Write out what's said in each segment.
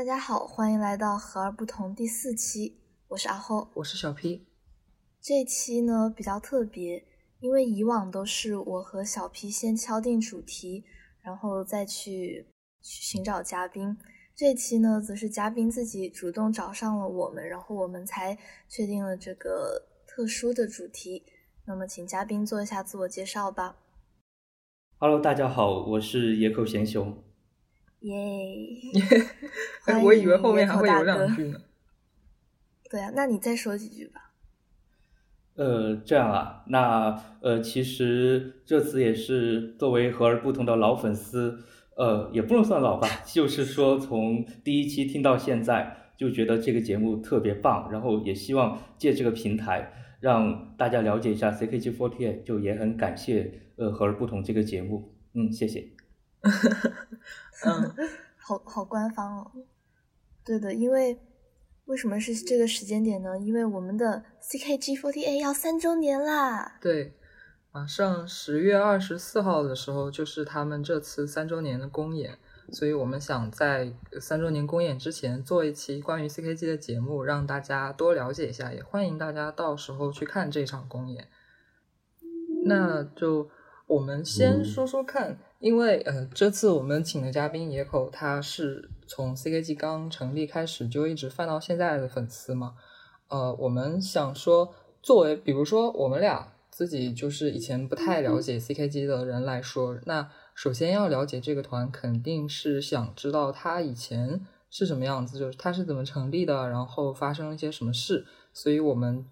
大家好，欢迎来到和而不同第四期，我是阿后，我是小 P。这期呢比较特别，因为以往都是我和小 P 先敲定主题，然后再去寻找嘉宾。这期呢，则是嘉宾自己主动找上了我们，然后我们才确定了这个特殊的主题。那么，请嘉宾做一下自我介绍吧。Hello，大家好，我是野口贤雄。耶！我以为后面还会有两句呢。对啊，那你再说几句吧。呃，这样啊，那呃，其实这次也是作为和而不同的老粉丝。呃，也不能算老吧，就是说从第一期听到现在，就觉得这个节目特别棒，然后也希望借这个平台让大家了解一下 CKG48，就也很感谢呃和而不同这个节目，嗯，谢谢。嗯，好好官方哦。对的，因为为什么是这个时间点呢？因为我们的 CKG48 要三周年啦。对。马上十月二十四号的时候，就是他们这次三周年的公演，所以我们想在三周年公演之前做一期关于 CKG 的节目，让大家多了解一下，也欢迎大家到时候去看这场公演。那就我们先说说看，因为呃，这次我们请的嘉宾野口，他是从 CKG 刚成立开始就一直饭到现在的粉丝嘛，呃，我们想说，作为比如说我们俩。自己就是以前不太了解 CKG 的人来说，那首先要了解这个团，肯定是想知道他以前是什么样子，就是他是怎么成立的，然后发生了一些什么事。所以，我们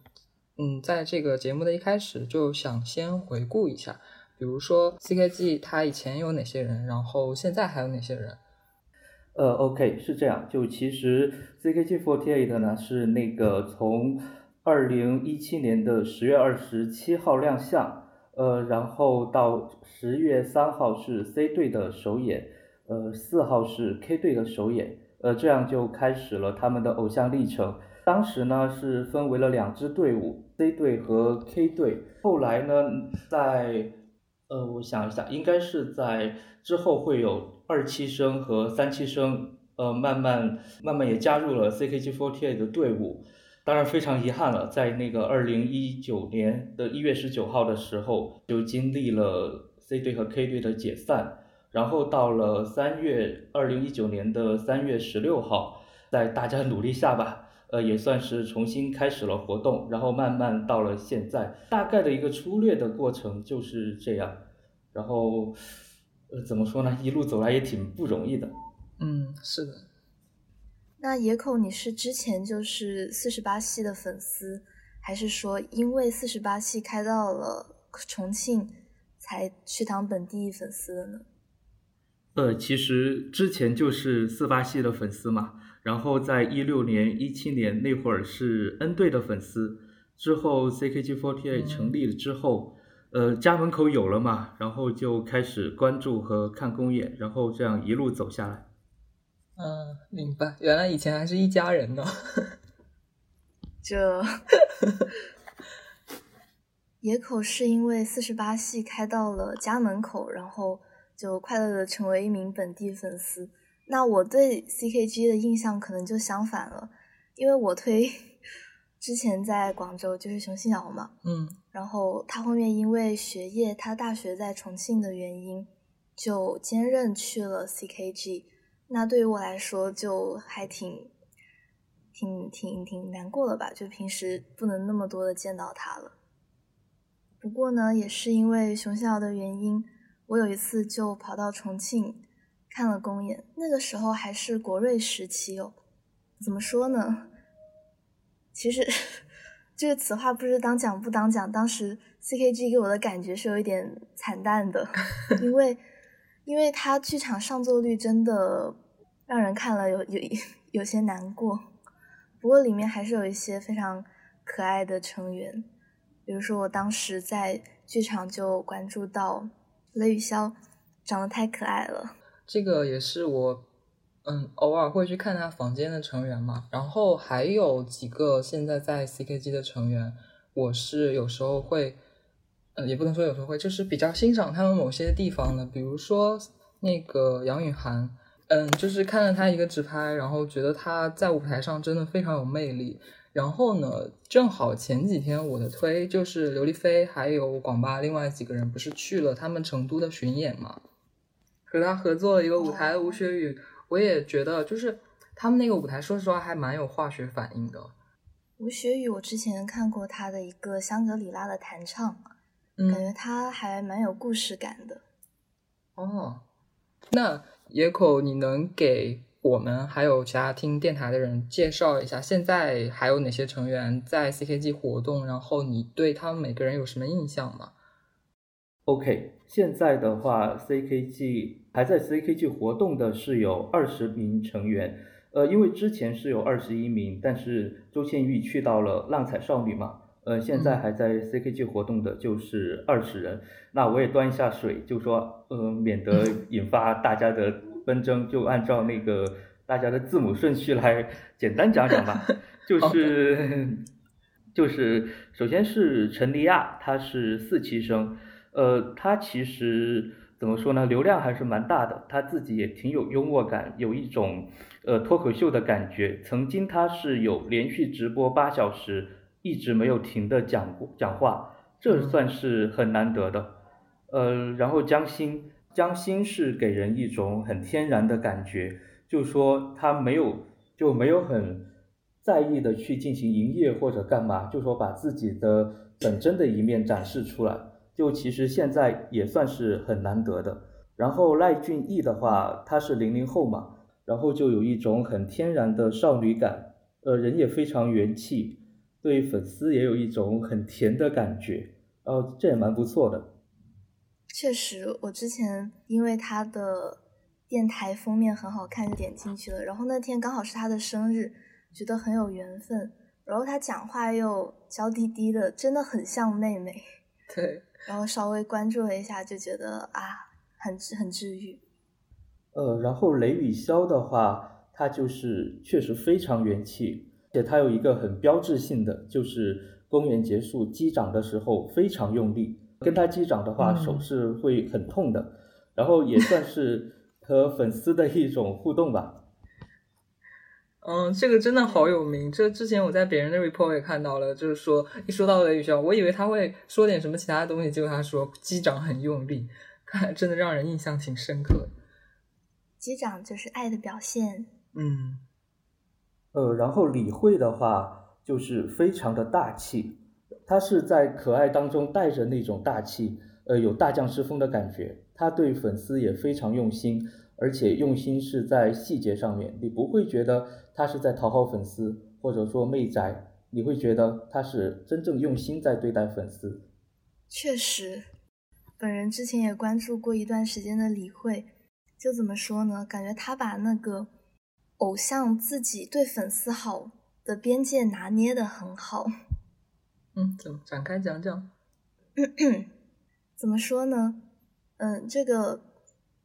嗯，在这个节目的一开始就想先回顾一下，比如说 CKG 他以前有哪些人，然后现在还有哪些人。呃，OK，是这样，就其实 CKG for T.A. 的呢是那个从。二零一七年的十月二十七号亮相，呃，然后到十月三号是 C 队的首演，呃，四号是 K 队的首演，呃，这样就开始了他们的偶像历程。当时呢是分为了两支队伍，C 队和 K 队。后来呢，在呃，我想一下，应该是在之后会有二期生和三期生，呃，慢慢慢慢也加入了 CKG48 的队伍。当然非常遗憾了，在那个二零一九年的一月十九号的时候，就经历了 C 队和 K 队的解散，然后到了三月二零一九年的三月十六号，在大家努力下吧，呃，也算是重新开始了活动，然后慢慢到了现在，大概的一个粗略的过程就是这样，然后，呃，怎么说呢？一路走来也挺不容易的。嗯，是的。那野口，你是之前就是四十八系的粉丝，还是说因为四十八系开到了重庆，才去当本地粉丝的呢？呃，其实之前就是四八系的粉丝嘛，然后在一六年、一七年那会儿是 N 队的粉丝，之后 CKG48 成立了之后，呃，家门口有了嘛，然后就开始关注和看公演，然后这样一路走下来。嗯，明白。原来以前还是一家人呢。这 野口是因为四十八系开到了家门口，然后就快乐的成为一名本地粉丝。那我对 CKG 的印象可能就相反了，因为我推之前在广州就是熊信尧嘛，嗯，然后他后面因为学业，他大学在重庆的原因，就兼任去了 CKG。那对于我来说，就还挺、挺、挺、挺难过的吧，就平时不能那么多的见到他了。不过呢，也是因为熊信尧的原因，我有一次就跑到重庆看了公演，那个时候还是国瑞时期哦。怎么说呢？其实 这个此话不知当讲不当讲，当时 CKG 给我的感觉是有一点惨淡的，因为。因为他剧场上座率真的让人看了有有有些难过，不过里面还是有一些非常可爱的成员，比如说我当时在剧场就关注到雷雨潇，长得太可爱了。这个也是我嗯偶尔会去看他房间的成员嘛，然后还有几个现在在 CKG 的成员，我是有时候会。也不能说有时候会，就是比较欣赏他们某些地方的，比如说那个杨雨涵，嗯，就是看了他一个直拍，然后觉得他在舞台上真的非常有魅力。然后呢，正好前几天我的推就是刘亦菲还有广巴另外几个人不是去了他们成都的巡演嘛，和他合作了一个舞台吴雪宇，我也觉得就是他们那个舞台，说实话还蛮有化学反应的。吴雪宇，我之前看过他的一个香格里拉的弹唱，感觉他还蛮有故事感的。哦，那野口，你能给我们还有其他听电台的人介绍一下，现在还有哪些成员在 CKG 活动？然后你对他们每个人有什么印象吗？OK，现在的话，CKG 还在 CKG 活动的是有二十名成员。呃，因为之前是有二十一名，但是周倩玉去到了浪彩少女嘛，呃，现在还在 CKG 活动的就是二十人。那我也端一下水，就说，呃，免得 引发大家的纷争，就按照那个大家的字母顺序来简单讲讲吧。就是 就是，首先是陈丽亚，她是四期生，呃，他其实怎么说呢，流量还是蛮大的，他自己也挺有幽默感，有一种。呃，脱口秀的感觉。曾经他是有连续直播八小时，一直没有停的讲讲话，这算是很难得的。呃，然后江心，江心是给人一种很天然的感觉，就说他没有就没有很在意的去进行营业或者干嘛，就说把自己的本真的一面展示出来，就其实现在也算是很难得的。然后赖俊逸的话，他是零零后嘛。然后就有一种很天然的少女感，呃，人也非常元气，对粉丝也有一种很甜的感觉，哦，这也蛮不错的。确实，我之前因为他的电台封面很好看，就点进去了。然后那天刚好是他的生日，觉得很有缘分。然后他讲话又娇滴滴的，真的很像妹妹。对。然后稍微关注了一下，就觉得啊，很很治愈。呃，然后雷雨潇的话，他就是确实非常元气，而且他有一个很标志性的，就是公演结束击掌的时候非常用力，跟他击掌的话手是会很痛的，然后也算是和粉丝的一种互动吧。嗯，这个真的好有名，这之前我在别人的 report 也看到了，就是说一说到雷雨潇，我以为他会说点什么其他的东西，结果他说机长很用力，看真的让人印象挺深刻。机长就是爱的表现。嗯，呃，然后李慧的话就是非常的大气，她是在可爱当中带着那种大气，呃，有大将之风的感觉。她对粉丝也非常用心，而且用心是在细节上面，你不会觉得她是在讨好粉丝，或者说媚宅，你会觉得他是真正用心在对待粉丝。确实，本人之前也关注过一段时间的李慧。就怎么说呢？感觉他把那个偶像自己对粉丝好的边界拿捏的很好。嗯，怎么展开讲讲？怎么说呢？嗯，这个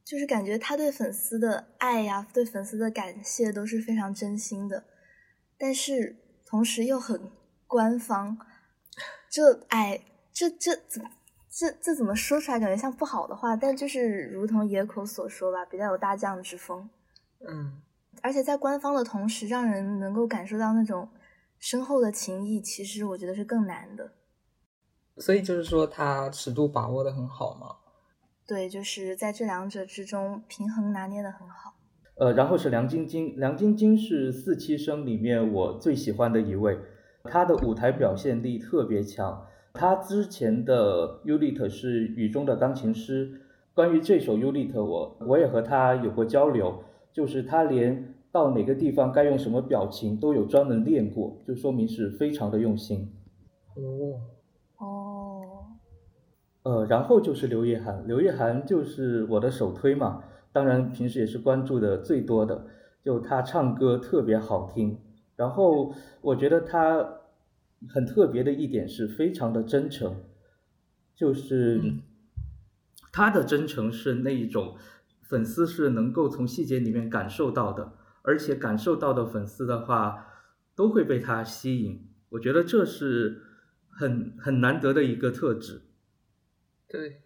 就是感觉他对粉丝的爱呀，对粉丝的感谢都是非常真心的，但是同时又很官方。这哎，这这怎么？这这怎么说出来感觉像不好的话，但就是如同野口所说吧，比较有大将之风。嗯，而且在官方的同时，让人能够感受到那种深厚的情谊，其实我觉得是更难的。所以就是说，他尺度把握的很好吗？对，就是在这两者之中平衡拿捏的很好。呃，然后是梁晶晶，梁晶晶是四期生里面我最喜欢的一位，她的舞台表现力特别强。她之前的 Ulit 是雨中的钢琴师，关于这首 Ulit，我我也和她有过交流，就是她连到哪个地方该用什么表情都有专门练过，就说明是非常的用心。哦哦，呃，然后就是刘烨涵，刘烨涵就是我的首推嘛，当然平时也是关注的最多的，就他唱歌特别好听，然后我觉得他。很特别的一点是非常的真诚，就是他的真诚是那一种粉丝是能够从细节里面感受到的，而且感受到的粉丝的话都会被他吸引。我觉得这是很很难得的一个特质。对，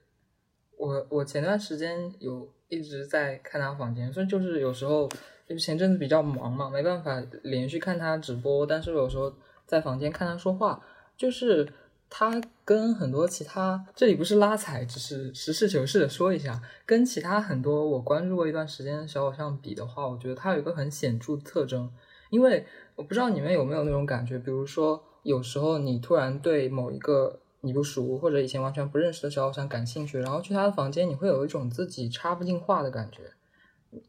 我我前段时间有一直在看他房间，所以就是有时候就前阵子比较忙嘛，没办法连续看他直播，但是有时候在房间看他说话，就是他跟很多其他这里不是拉踩，只是实事求是的说一下，跟其他很多我关注过一段时间的小偶像比的话，我觉得他有一个很显著特征，因为我不知道你们有没有那种感觉，比如说有时候你突然对某一个。你不熟或者以前完全不认识的小偶像感兴趣，然后去他的房间，你会有一种自己插不进话的感觉。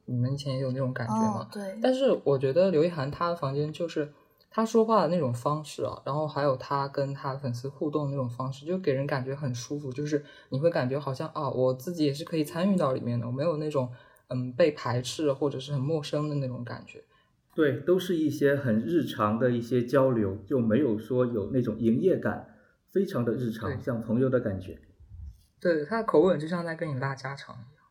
你们以前也有那种感觉吗？对。但是我觉得刘亦涵他的房间就是他说话的那种方式啊，然后还有他跟他粉丝互动那种方式，就给人感觉很舒服，就是你会感觉好像啊，我自己也是可以参与到里面的，我没有那种嗯被排斥或者是很陌生的那种感觉。对，都是一些很日常的一些交流，就没有说有那种营业感。非常的日常，像朋友的感觉。对，他的口吻就像在跟你拉家常一样。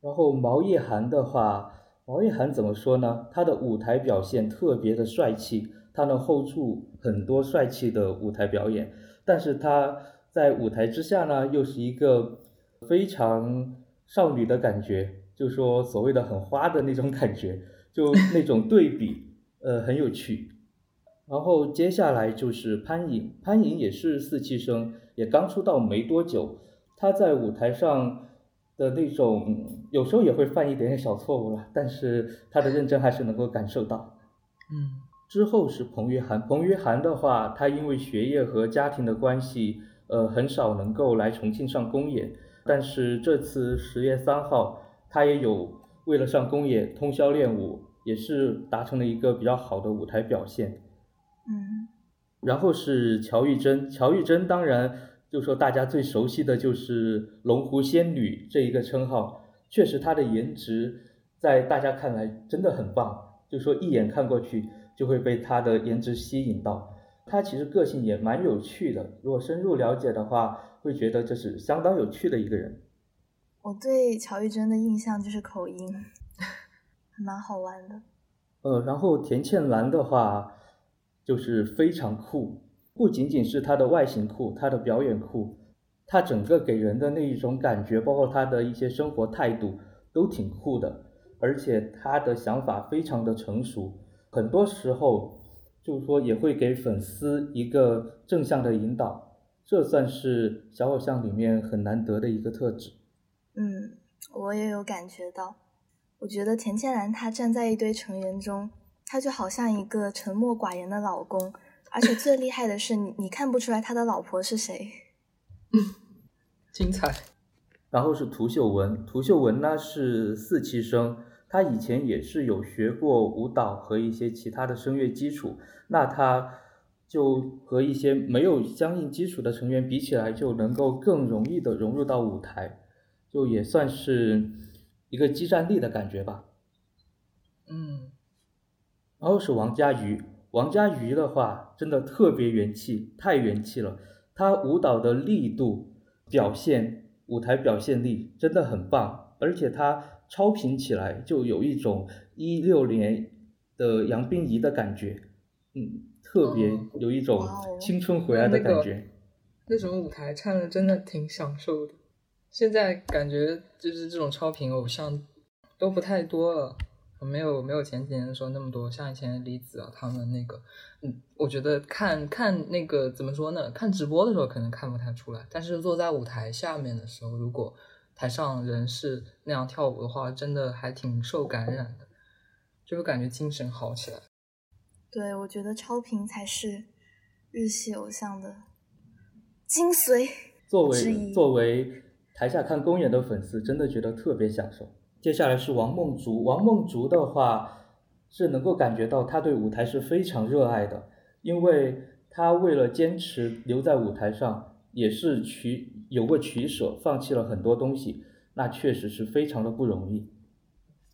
然后毛叶涵的话，毛叶涵怎么说呢？他的舞台表现特别的帅气，他能 hold 住很多帅气的舞台表演。但是他在舞台之下呢，又是一个非常少女的感觉，就说所谓的很花的那种感觉，就那种对比，呃，很有趣。然后接下来就是潘颖，潘颖也是四期生，也刚出道没多久。他在舞台上的那种，有时候也会犯一点点小错误了，但是他的认真还是能够感受到。嗯，之后是彭于涵，彭于涵的话，他因为学业和家庭的关系，呃，很少能够来重庆上公演。但是这次十月三号，他也有为了上公演通宵练舞，也是达成了一个比较好的舞台表现。嗯，然后是乔玉珍，乔玉珍当然就说大家最熟悉的就是龙湖仙女这一个称号，确实她的颜值在大家看来真的很棒，就说一眼看过去就会被她的颜值吸引到。她其实个性也蛮有趣的，如果深入了解的话，会觉得这是相当有趣的一个人。我对乔玉珍的印象就是口音，还 蛮好玩的。呃，然后田倩兰的话。就是非常酷，不仅仅是他的外形酷，他的表演酷，他整个给人的那一种感觉，包括他的一些生活态度都挺酷的，而且他的想法非常的成熟，很多时候就是说也会给粉丝一个正向的引导，这算是小偶像里面很难得的一个特质。嗯，我也有感觉到，我觉得田千兰她站在一堆成员中。他就好像一个沉默寡言的老公，而且最厉害的是，你你看不出来他的老婆是谁。嗯，精彩。然后是涂秀文，涂秀文呢是四期生，他以前也是有学过舞蹈和一些其他的声乐基础，那他就和一些没有相应基础的成员比起来，就能够更容易的融入到舞台，就也算是一个激战力的感觉吧。嗯。然后是王佳瑜，王佳瑜的话真的特别元气，太元气了。她舞蹈的力度、表现、舞台表现力真的很棒，而且她超频起来就有一种一六年的杨冰怡的感觉，嗯，特别有一种青春回来的感觉。那种舞台唱的真的挺享受的。现在感觉就是这种超频偶像都不太多了。没有没有前几年的时候那么多，像以前李子啊他们那个，嗯，我觉得看看那个怎么说呢？看直播的时候可能看不太出来，但是坐在舞台下面的时候，如果台上人是那样跳舞的话，真的还挺受感染的，就会感觉精神好起来。对，我觉得超频才是日系偶像的精髓。作为作为台下看公演的粉丝，真的觉得特别享受。接下来是王梦竹，王梦竹的话是能够感觉到他对舞台是非常热爱的，因为他为了坚持留在舞台上，也是取有过取舍，放弃了很多东西，那确实是非常的不容易。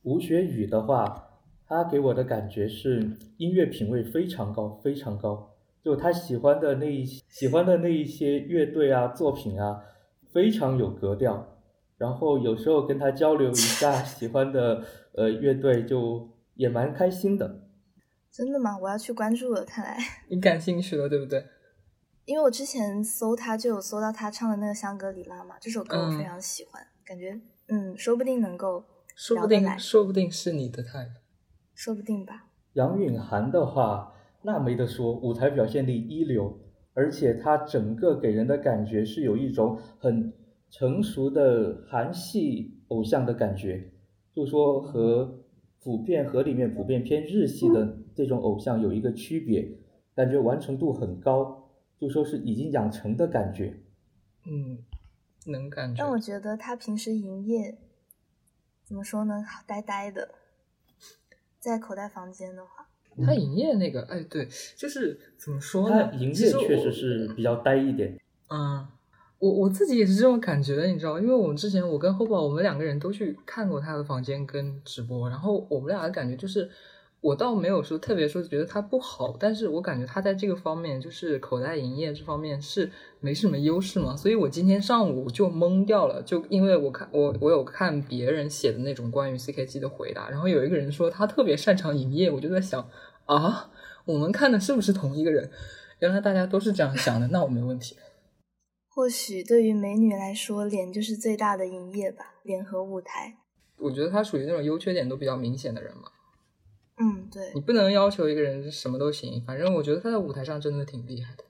吴雪宇的话，他给我的感觉是音乐品味非常高，非常高，就他喜欢的那一喜欢的那一些乐队啊、作品啊，非常有格调。然后有时候跟他交流一下喜欢的呃乐队，就也蛮开心的。真的吗？我要去关注了。看来 你感兴趣了，对不对？因为我之前搜他就有搜到他唱的那个《香格里拉》嘛，这首歌我非常喜欢。感觉嗯，说不定能够说不定说不定是你的 type，说不定吧。杨允涵的话，那没得说，舞台表现力一流，而且他整个给人的感觉是有一种很成熟的韩系偶像的感觉，就说和普遍和里面普遍偏日系的这种偶像有一个区别，感觉完成度很高，就说是已经养成的感觉。嗯，能感觉。但我觉得他平时营业怎么说呢？呆呆的，在口袋房间的话，他营业那个，哎，对，就是怎么说呢？他营业确实是比较呆一点。嗯，我我自己也是这种感觉的，你知道，因为我们之前我跟厚宝，我们两个人都去看过他的房间跟直播，然后我们俩的感觉就是。我倒没有说特别说觉得他不好，但是我感觉他在这个方面，就是口袋营业这方面是没什么优势嘛，所以我今天上午就懵掉了，就因为我看我我有看别人写的那种关于 CKG 的回答，然后有一个人说他特别擅长营业，我就在想啊，我们看的是不是同一个人？原来大家都是这样想的，那我没问题。或许对于美女来说，脸就是最大的营业吧，脸和舞台。我觉得他属于那种优缺点都比较明显的人嘛。嗯，对，你不能要求一个人什么都行，反正我觉得他在舞台上真的挺厉害的。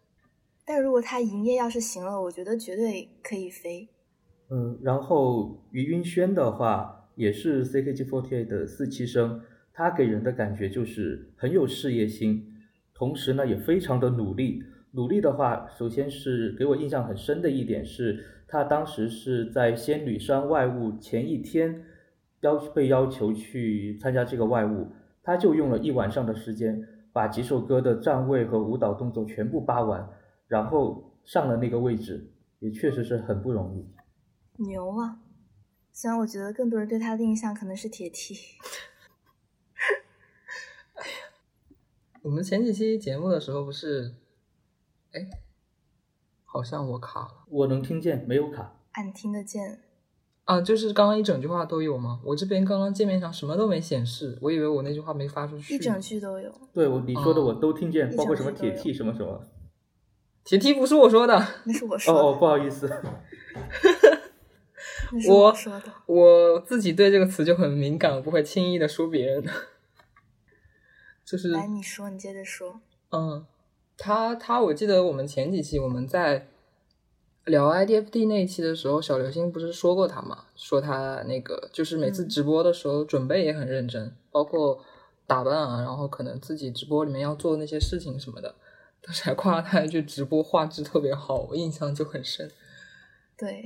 但如果他营业要是行了，我觉得绝对可以飞。嗯，然后于云轩的话也是 CKG48 的四期生，他给人的感觉就是很有事业心，同时呢也非常的努力。努力的话，首先是给我印象很深的一点是，他当时是在仙女山外务前一天要被要求去参加这个外务。他就用了一晚上的时间，把几首歌的站位和舞蹈动作全部扒完，然后上了那个位置，也确实是很不容易。牛啊！虽然我觉得更多人对他的印象可能是铁呀，我们前几期节目的时候不是，哎，好像我卡了。我能听见，没有卡。俺听得见。啊，就是刚刚一整句话都有吗？我这边刚刚界面上什么都没显示，我以为我那句话没发出去。一整句都有。对，我你说的我都听见，包括什么铁 T 什么什么。铁 T 不是我说的，那是我 说的。哦，不好意思。我说的。我自己对这个词就很敏感，我不会轻易的说别人的。就是。来，你说，你接着说。嗯，他他，我记得我们前几期我们在。聊 IDFD 那一期的时候，小流星不是说过他吗？说他那个就是每次直播的时候准备也很认真，包括打扮啊，然后可能自己直播里面要做那些事情什么的，当时还夸他一句直播画质特别好，我印象就很深。对，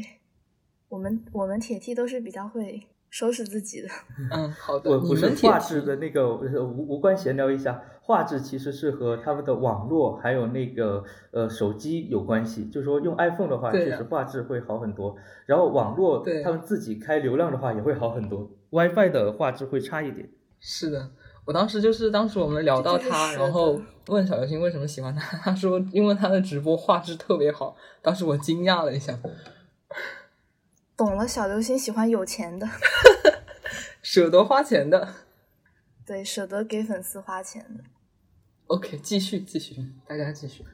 我们我们铁 T 都是比较会。收拾自己的，嗯，好的。我不是画质的那个无无关闲聊一下，画质其实是和他们的网络还有那个呃手机有关系。就是说用 iPhone 的话，确实画质会好很多。然后网络他们自己开流量的话也会好很多，WiFi 的画质会差一点。是的，我当时就是当时我们聊到他，然后问小流星为什么喜欢他，他说因为他的直播画质特别好。当时我惊讶了一下。懂了，小流星喜欢有钱的，舍得花钱的，对，舍得给粉丝花钱的。OK，继续继续，大家继续。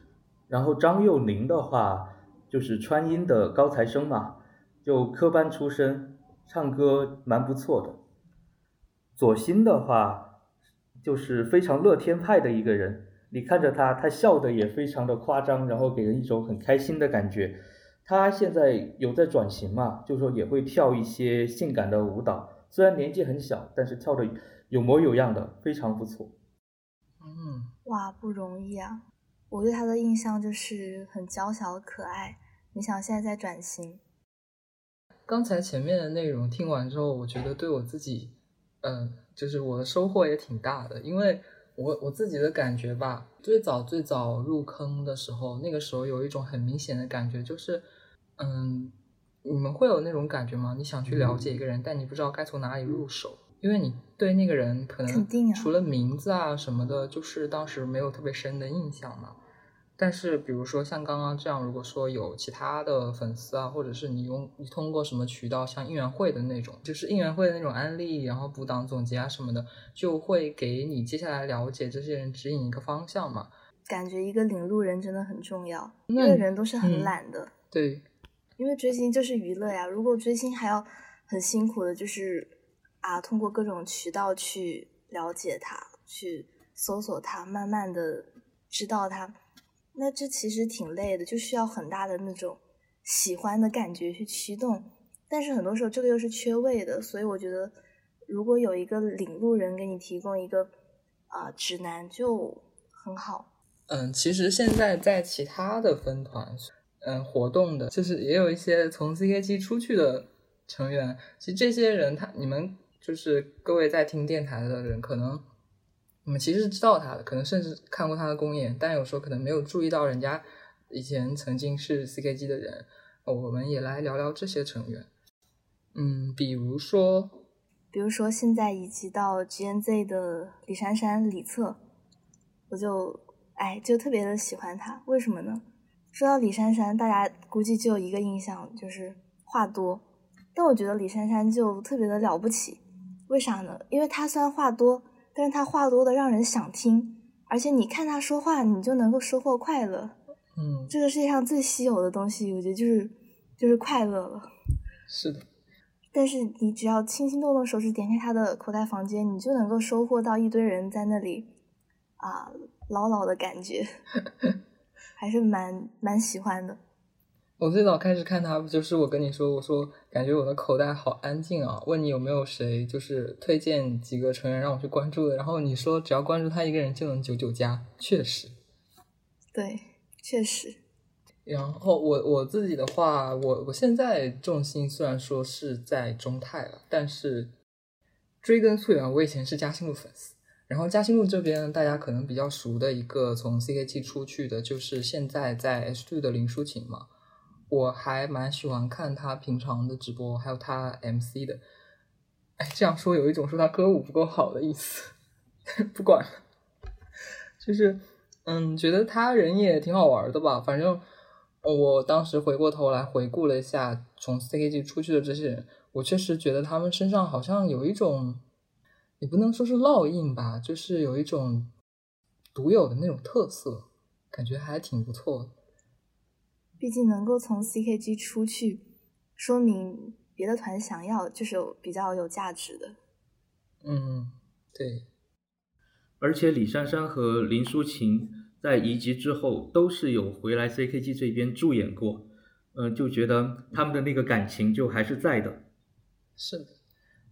然后张幼宁的话，就是川音的高材生嘛，就科班出身，唱歌蛮不错的。左心的话，就是非常乐天派的一个人，你看着他，他笑的也非常的夸张，然后给人一种很开心的感觉。他现在有在转型嘛，就是说也会跳一些性感的舞蹈，虽然年纪很小，但是跳的有模有样的，非常不错。嗯，哇，不容易啊！我对他的印象就是很娇小可爱，没想现在在转型。刚才前面的内容听完之后，我觉得对我自己，嗯，就是我的收获也挺大的，因为我我自己的感觉吧，最早最早入坑的时候，那个时候有一种很明显的感觉，就是。嗯，你们会有那种感觉吗？你想去了解一个人，但你不知道该从哪里入手，因为你对那个人可能除了名字啊什么的，就是当时没有特别深的印象嘛。但是比如说像刚刚这样，如果说有其他的粉丝啊，或者是你用你通过什么渠道，像应援会的那种，就是应援会的那种案例，然后补档总结啊什么的，就会给你接下来了解这些人指引一个方向嘛。感觉一个领路人真的很重要，因为人都是很懒的。对。因为追星就是娱乐呀，如果追星还要很辛苦的，就是啊，通过各种渠道去了解他，去搜索他，慢慢的知道他。那这其实挺累的，就需要很大的那种喜欢的感觉去驱动。但是很多时候这个又是缺位的，所以我觉得如果有一个领路人给你提供一个啊指南就很好。嗯，其实现在在其他的分团，嗯，活动的，就是也有一些从 CKG 出去的成员。其实这些人，他你们就是各位在听电台的人，可能你们其实是知道他的，可能甚至看过他的公演，但有时候可能没有注意到人家以前曾经是 CKG 的人。我们也来聊聊这些成员。嗯，比如说，比如说现在移籍到 GNZ 的李珊珊、李策，我就。哎，就特别的喜欢他，为什么呢？说到李珊珊，大家估计就有一个印象，就是话多。但我觉得李珊珊就特别的了不起，为啥呢？因为她虽然话多，但是她话多的让人想听，而且你看她说话，你就能够收获快乐。嗯，这个世界上最稀有的东西，我觉得就是就是快乐了。是的。但是你只要轻轻动动手指，点开她的口袋房间，你就能够收获到一堆人在那里啊。老老的感觉，还是蛮蛮喜欢的。我最早开始看他，不就是我跟你说，我说感觉我的口袋好安静啊。问你有没有谁就是推荐几个成员让我去关注的，然后你说只要关注他一个人就能九九加，确实，对，确实。然后我我自己的话，我我现在重心虽然说是在中泰了，但是追根溯源，我以前是嘉兴路粉丝。然后嘉兴路这边，大家可能比较熟的一个从 CKG 出去的，就是现在在 H2 的林淑琴嘛。我还蛮喜欢看他平常的直播，还有他 MC 的。哎，这样说有一种说他歌舞不够好的意思。不管了，就是嗯，觉得他人也挺好玩的吧。反正我当时回过头来回顾了一下从 CKG 出去的这些人，我确实觉得他们身上好像有一种。也不能说是烙印吧，就是有一种独有的那种特色，感觉还挺不错的。毕竟能够从 CKG 出去，说明别的团想要就是有比较有价值的。嗯，对。而且李珊珊和林淑琴在移籍之后都是有回来 CKG 这边助演过，嗯，就觉得他们的那个感情就还是在的。是的。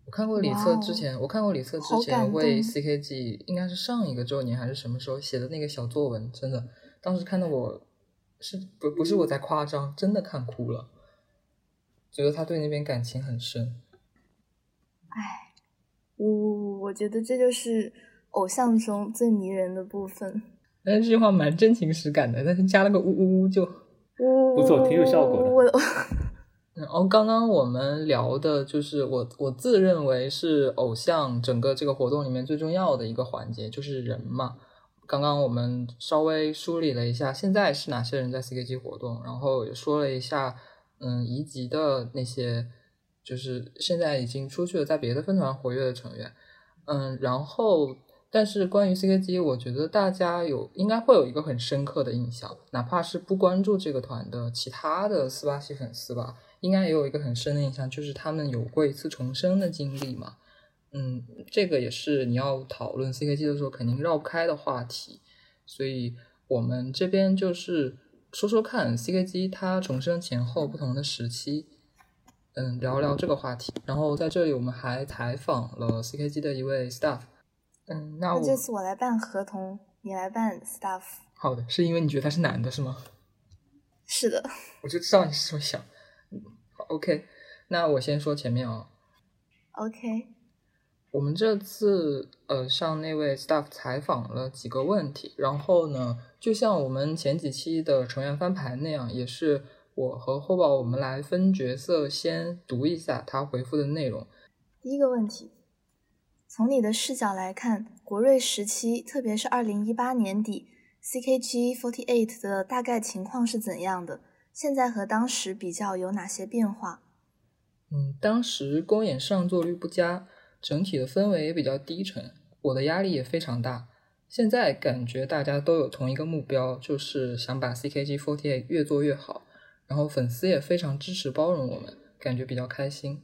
我看过李策之前，我看过李策之前为 CKG 应该是上一个周年还是什么时候写的那个小作文，真的，当时看的我是不不是我在夸张，真的看哭了，觉得他对那边感情很深。哎，我我觉得这就是偶像中最迷人的部分。但是这句话蛮真情实感的，但是加了个呜呜呜就，不错，挺有效果的。然后刚刚我们聊的就是我我自认为是偶像整个这个活动里面最重要的一个环节，就是人嘛。刚刚我们稍微梳理了一下，现在是哪些人在 CKG 活动，然后也说了一下，嗯，移籍的那些，就是现在已经出去了，在别的分团活跃的成员，嗯，然后但是关于 CKG，我觉得大家有应该会有一个很深刻的印象，哪怕是不关注这个团的其他的四八系粉丝吧。应该也有一个很深的印象，就是他们有过一次重生的经历嘛。嗯，这个也是你要讨论 CKG 的时候肯定绕不开的话题。所以我们这边就是说说看 CKG 它重生前后不同的时期，嗯，聊聊这个话题。然后在这里我们还采访了 CKG 的一位 staff。嗯，那我这次我来办合同，你来办 staff。好的，是因为你觉得他是男的是吗？是的，我就知道你是这么想。OK，那我先说前面啊。OK，我们这次呃上那位 staff 采访了几个问题，然后呢，就像我们前几期的成员翻牌那样，也是我和厚宝我们来分角色，先读一下他回复的内容。第一个问题，从你的视角来看，国瑞时期，特别是二零一八年底，CKG Forty Eight 的大概情况是怎样的？现在和当时比较有哪些变化？嗯，当时公演上座率不佳，整体的氛围也比较低沉，我的压力也非常大。现在感觉大家都有同一个目标，就是想把 CKG48 越做越好，然后粉丝也非常支持包容我们，感觉比较开心。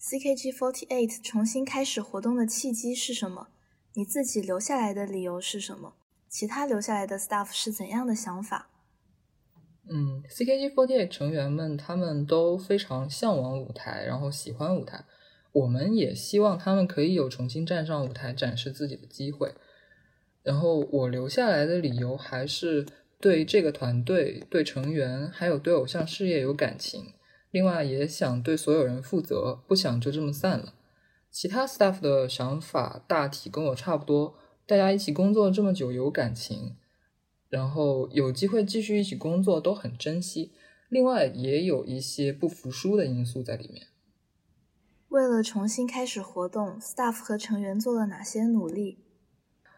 CKG48 重新开始活动的契机是什么？你自己留下来的理由是什么？其他留下来的 staff 是怎样的想法？嗯，CKG48 成员们他们都非常向往舞台，然后喜欢舞台。我们也希望他们可以有重新站上舞台展示自己的机会。然后我留下来的理由还是对这个团队、对成员还有对偶像事业有感情。另外也想对所有人负责，不想就这么散了。其他 staff 的想法大体跟我差不多，大家一起工作这么久有感情，然后有机会继续一起工作都很珍惜。另外也有一些不服输的因素在里面。为了重新开始活动，staff 和成员做了哪些努力？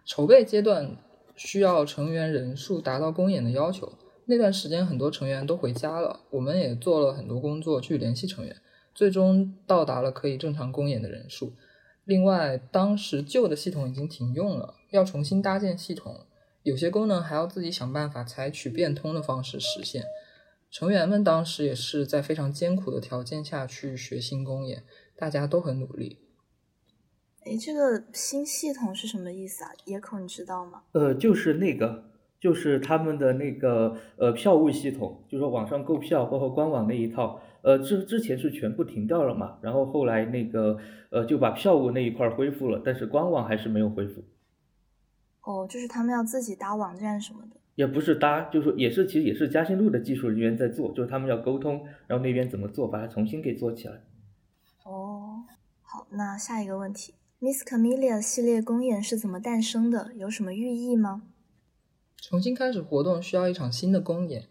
筹备阶段需要成员人数达到公演的要求。那段时间很多成员都回家了，我们也做了很多工作去联系成员，最终到达了可以正常公演的人数。另外，当时旧的系统已经停用了，要重新搭建系统，有些功能还要自己想办法采取变通的方式实现。成员们当时也是在非常艰苦的条件下去学新公演，大家都很努力。哎，这个新系统是什么意思啊？野口你知道吗？呃，就是那个。就是他们的那个呃票务系统，就说网上购票包括官网那一套，呃之之前是全部停掉了嘛，然后后来那个呃就把票务那一块恢复了，但是官网还是没有恢复。哦，就是他们要自己搭网站什么的？也不是搭，就是说也是其实也是嘉兴路的技术人员在做，就是他们要沟通，然后那边怎么做，把它重新给做起来。哦，好，那下一个问题，Miss Camelia 系列公演是怎么诞生的？有什么寓意吗？重新开始活动需要一场新的公演。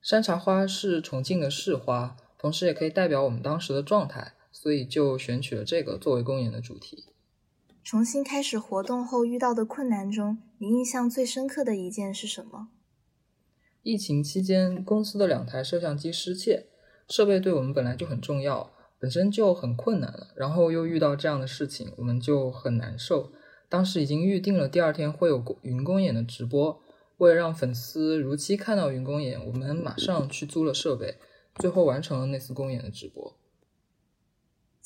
山茶花是重庆的市花，同时也可以代表我们当时的状态，所以就选取了这个作为公演的主题。重新开始活动后遇到的困难中，你印象最深刻的一件是什么？疫情期间，公司的两台摄像机失窃，设备对我们本来就很重要，本身就很困难了，然后又遇到这样的事情，我们就很难受。当时已经预定了第二天会有云公演的直播。为了让粉丝如期看到云公演，我们马上去租了设备，最后完成了那次公演的直播。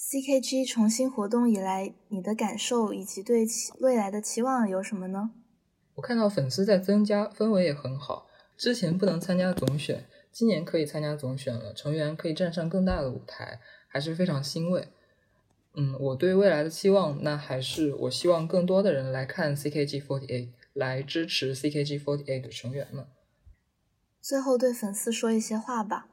CKG 重新活动以来，你的感受以及对其未来的期望有什么呢？我看到粉丝在增加，氛围也很好。之前不能参加总选，今年可以参加总选了，成员可以站上更大的舞台，还是非常欣慰。嗯，我对未来的期望，那还是我希望更多的人来看 CKG48。来支持 CKG48 的成员们。最后对粉丝说一些话吧。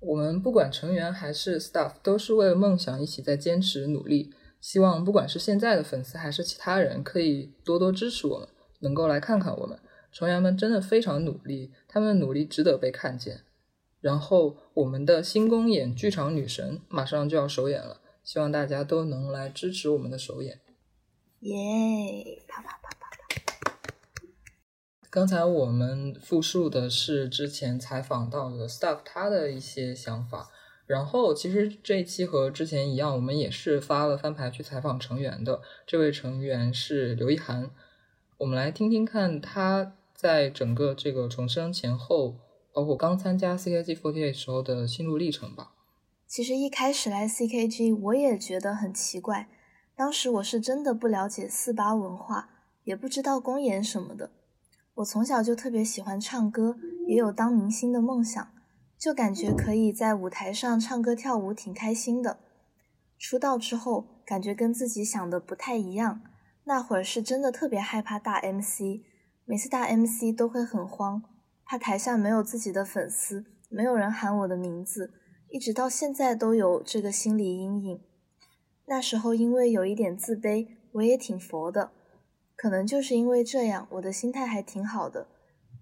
我们不管成员还是 staff，都是为了梦想一起在坚持努力。希望不管是现在的粉丝还是其他人，可以多多支持我们，能够来看看我们。成员们真的非常努力，他们的努力值得被看见。然后我们的新公演《剧场女神》马上就要首演了，希望大家都能来支持我们的首演。耶！啪啪啪。刚才我们复述的是之前采访到的 staff 他的一些想法，然后其实这一期和之前一样，我们也是发了翻牌去采访成员的。这位成员是刘一涵，我们来听听看他在整个这个重生前后，包括刚参加 CKG48 时候的心路历程吧。其实一开始来 CKG 我也觉得很奇怪，当时我是真的不了解四八文化，也不知道公演什么的。我从小就特别喜欢唱歌，也有当明星的梦想，就感觉可以在舞台上唱歌跳舞挺开心的。出道之后，感觉跟自己想的不太一样。那会儿是真的特别害怕大 MC，每次大 MC 都会很慌，怕台下没有自己的粉丝，没有人喊我的名字，一直到现在都有这个心理阴影。那时候因为有一点自卑，我也挺佛的。可能就是因为这样，我的心态还挺好的。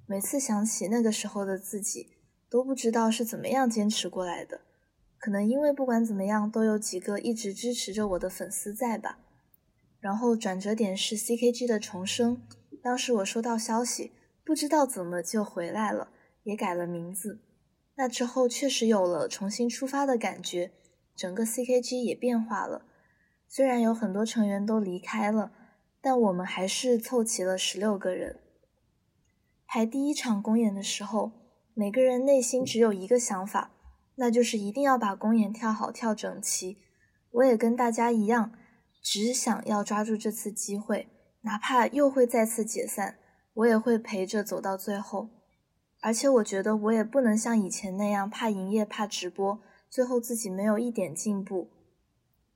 每次想起那个时候的自己，都不知道是怎么样坚持过来的。可能因为不管怎么样，都有几个一直支持着我的粉丝在吧。然后转折点是 CKG 的重生，当时我收到消息，不知道怎么就回来了，也改了名字。那之后确实有了重新出发的感觉，整个 CKG 也变化了。虽然有很多成员都离开了。但我们还是凑齐了十六个人。排第一场公演的时候，每个人内心只有一个想法，那就是一定要把公演跳好、跳整齐。我也跟大家一样，只想要抓住这次机会，哪怕又会再次解散，我也会陪着走到最后。而且我觉得我也不能像以前那样怕营业、怕直播，最后自己没有一点进步。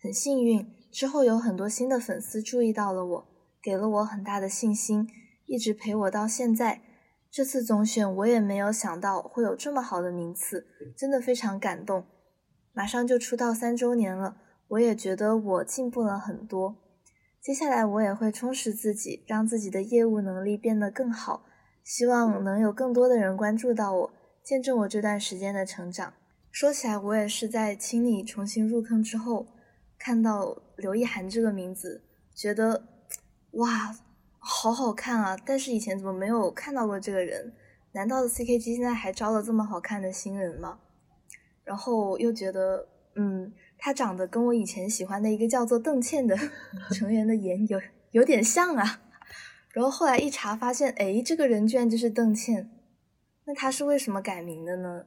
很幸运，之后有很多新的粉丝注意到了我，给了我很大的信心，一直陪我到现在。这次总选我也没有想到会有这么好的名次，真的非常感动。马上就出道三周年了，我也觉得我进步了很多。接下来我也会充实自己，让自己的业务能力变得更好。希望能有更多的人关注到我，见证我这段时间的成长。说起来，我也是在清理重新入坑之后，看到刘亦涵这个名字，觉得哇，好好看啊！但是以前怎么没有看到过这个人？难道 CKG 现在还招了这么好看的新人吗？然后又觉得，嗯，他长得跟我以前喜欢的一个叫做邓倩的 成员的颜有有点像啊。然后后来一查发现，哎，这个人居然就是邓倩，那他是为什么改名的呢？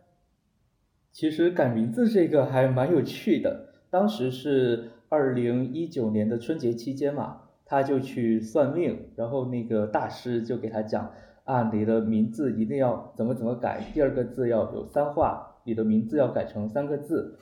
其实改名字这个还蛮有趣的。当时是二零一九年的春节期间嘛，他就去算命，然后那个大师就给他讲啊，你的名字一定要怎么怎么改，第二个字要有三画，你的名字要改成三个字。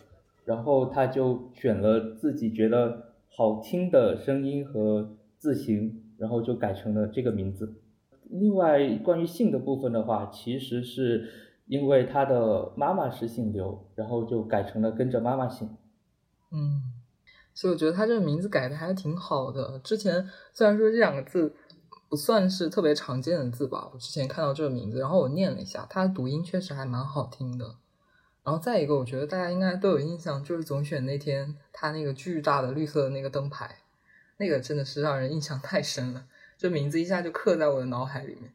然后他就选了自己觉得好听的声音和字形。然后就改成了这个名字。另外，关于姓的部分的话，其实是因为他的妈妈是姓刘，然后就改成了跟着妈妈姓。嗯，所以我觉得他这个名字改的还挺好的。之前虽然说这两个字不算是特别常见的字吧，我之前看到这个名字，然后我念了一下，它的读音确实还蛮好听的。然后再一个，我觉得大家应该都有印象，就是总选那天他那个巨大的绿色的那个灯牌。那个真的是让人印象太深了，这名字一下就刻在我的脑海里面。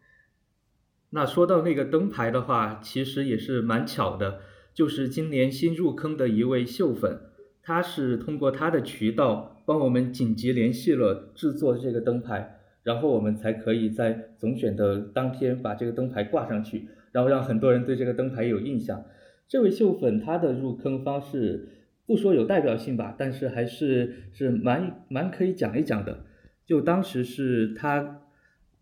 那说到那个灯牌的话，其实也是蛮巧的，就是今年新入坑的一位秀粉，他是通过他的渠道帮我们紧急联系了制作这个灯牌，然后我们才可以在总选的当天把这个灯牌挂上去，然后让很多人对这个灯牌有印象。这位秀粉他的入坑方式。不说有代表性吧，但是还是是蛮蛮可以讲一讲的。就当时是他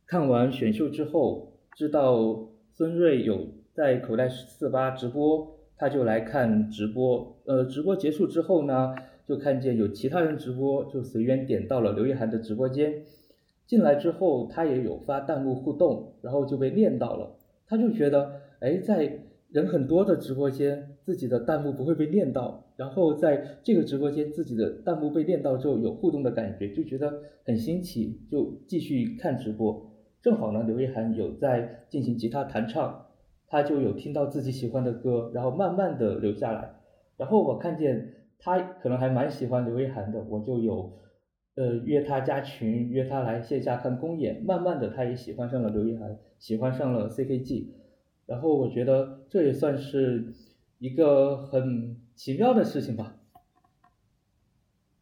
看完选秀之后，知道孙瑞有在口袋四八直播，他就来看直播。呃，直播结束之后呢，就看见有其他人直播，就随缘点到了刘亦涵的直播间。进来之后，他也有发弹幕互动，然后就被练到了。他就觉得，哎，在人很多的直播间，自己的弹幕不会被练到。然后在这个直播间，自己的弹幕被练到之后有互动的感觉，就觉得很新奇，就继续看直播。正好呢，刘亦涵有在进行吉他弹唱，他就有听到自己喜欢的歌，然后慢慢的留下来。然后我看见他可能还蛮喜欢刘亦涵的，我就有呃约他加群，约他来线下看公演。慢慢的，他也喜欢上了刘亦涵，喜欢上了 CKG。然后我觉得这也算是一个很。奇妙的事情吧。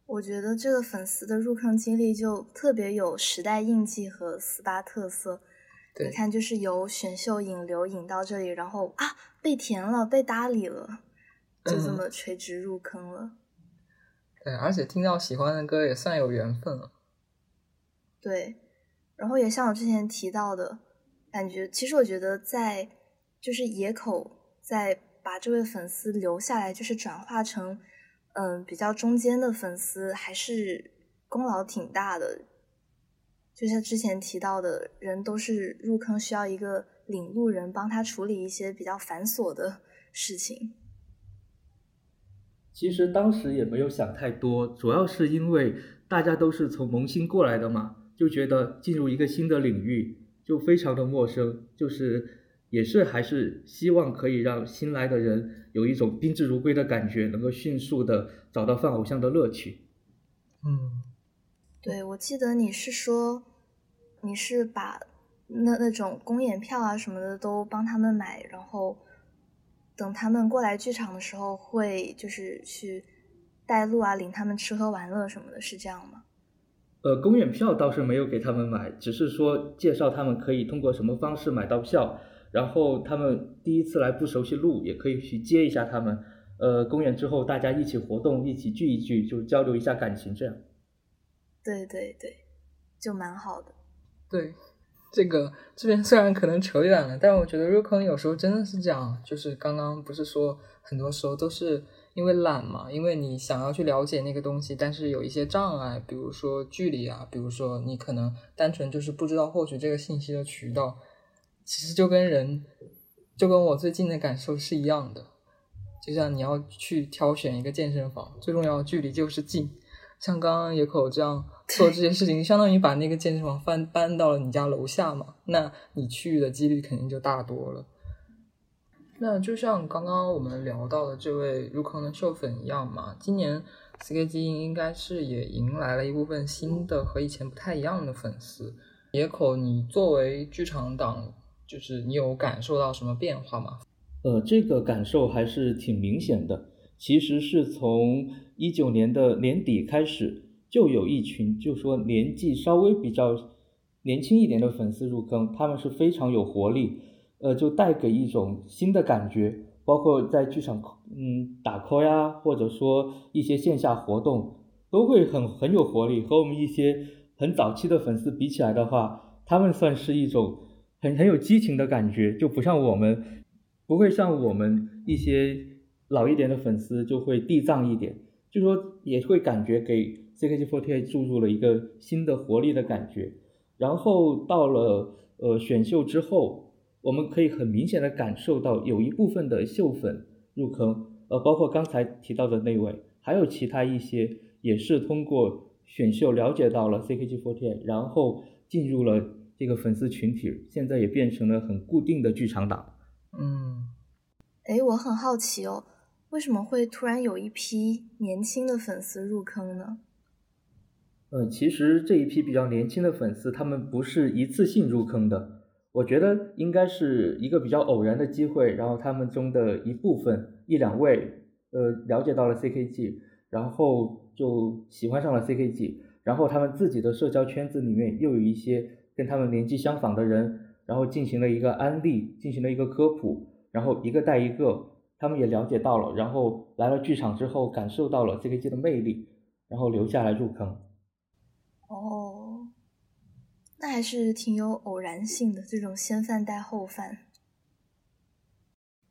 我觉得这个粉丝的入坑经历就特别有时代印记和斯巴特色。你看，就是由选秀引流引到这里，然后啊被填了，被搭理了，就这么垂直入坑了。对，而且听到喜欢的歌也算有缘分了。对，然后也像我之前提到的，感觉其实我觉得在就是野口在。把这位粉丝留下来，就是转化成，嗯，比较中间的粉丝，还是功劳挺大的。就像之前提到的人，都是入坑需要一个领路人帮他处理一些比较繁琐的事情。其实当时也没有想太多，主要是因为大家都是从萌新过来的嘛，就觉得进入一个新的领域就非常的陌生，就是。也是还是希望可以让新来的人有一种宾至如归的感觉，能够迅速的找到放偶像的乐趣。嗯，对，我记得你是说你是把那那种公演票啊什么的都帮他们买，然后等他们过来剧场的时候会就是去带路啊，领他们吃喝玩乐什么的，是这样吗？呃，公演票倒是没有给他们买，只是说介绍他们可以通过什么方式买到票。然后他们第一次来不熟悉路，也可以去接一下他们。呃，公演之后大家一起活动，一起聚一聚，就交流一下感情，这样。对对对，就蛮好的。对，这个这边虽然可能扯远了，但我觉得入坑有时候真的是这样，就是刚刚不是说很多时候都是因为懒嘛，因为你想要去了解那个东西，但是有一些障碍，比如说距离啊，比如说你可能单纯就是不知道获取这个信息的渠道，其实就跟人，就跟我最近的感受是一样的。就像你要去挑选一个健身房，最重要的距离就是近。像刚刚野口这样做这件事情，相当于把那个健身房搬搬到了你家楼下嘛，那你去的几率肯定就大多了。那就像刚刚我们聊到的这位入坑的秀粉一样嘛，今年 CKG 应该是也迎来了一部分新的和以前不太一样的粉丝。野口，你作为剧场党，就是你有感受到什么变化吗？呃，这个感受还是挺明显的。其实是从一九年的年底开始，就有一群就说年纪稍微比较年轻一点的粉丝入坑，他们是非常有活力，呃，就带给一种新的感觉。包括在剧场，嗯，打 call 呀，或者说一些线下活动，都会很很有活力。和我们一些很早期的粉丝比起来的话，他们算是一种很很有激情的感觉，就不像我们。不会像我们一些老一点的粉丝就会地藏一点，就说也会感觉给 CKG48 注入了一个新的活力的感觉。然后到了呃选秀之后，我们可以很明显的感受到有一部分的秀粉入坑，呃，包括刚才提到的那位，还有其他一些也是通过选秀了解到了 CKG48，然后进入了这个粉丝群体，现在也变成了很固定的剧场党。嗯，哎，我很好奇哦，为什么会突然有一批年轻的粉丝入坑呢？呃，其实这一批比较年轻的粉丝，他们不是一次性入坑的，我觉得应该是一个比较偶然的机会，然后他们中的一部分一两位，呃，了解到了 CKG，然后就喜欢上了 CKG，然后他们自己的社交圈子里面又有一些跟他们年纪相仿的人。然后进行了一个安利，进行了一个科普，然后一个带一个，他们也了解到了，然后来了剧场之后感受到了 CKG 的魅力，然后留下来入坑。哦，那还是挺有偶然性的，这种先饭带后饭。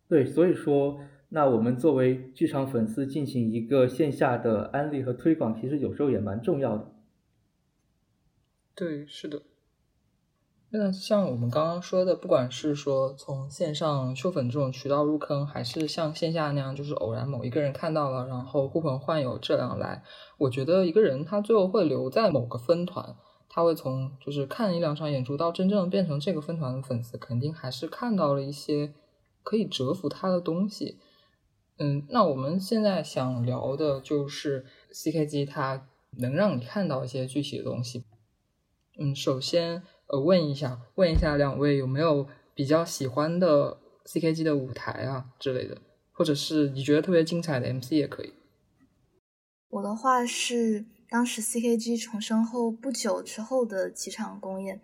对，所以说，那我们作为剧场粉丝进行一个线下的安利和推广，其实有时候也蛮重要的。对，是的。那像我们刚刚说的，不管是说从线上秀粉这种渠道入坑，还是像线下那样，就是偶然某一个人看到了，然后呼朋唤友这样来，我觉得一个人他最后会留在某个分团，他会从就是看一两场演出到真正变成这个分团的粉丝，肯定还是看到了一些可以折服他的东西。嗯，那我们现在想聊的就是 CKG，它能让你看到一些具体的东西。嗯，首先。呃，问一下，问一下两位有没有比较喜欢的 CKG 的舞台啊之类的，或者是你觉得特别精彩的 MC 也可以。我的话是当时 CKG 重生后不久之后的几场公演，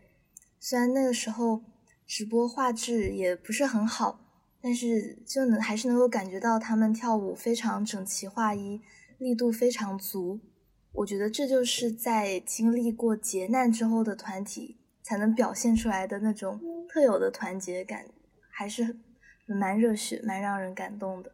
虽然那个时候直播画质也不是很好，但是就能还是能够感觉到他们跳舞非常整齐划一，力度非常足。我觉得这就是在经历过劫难之后的团体。才能表现出来的那种特有的团结感，还是蛮热血、蛮让人感动的。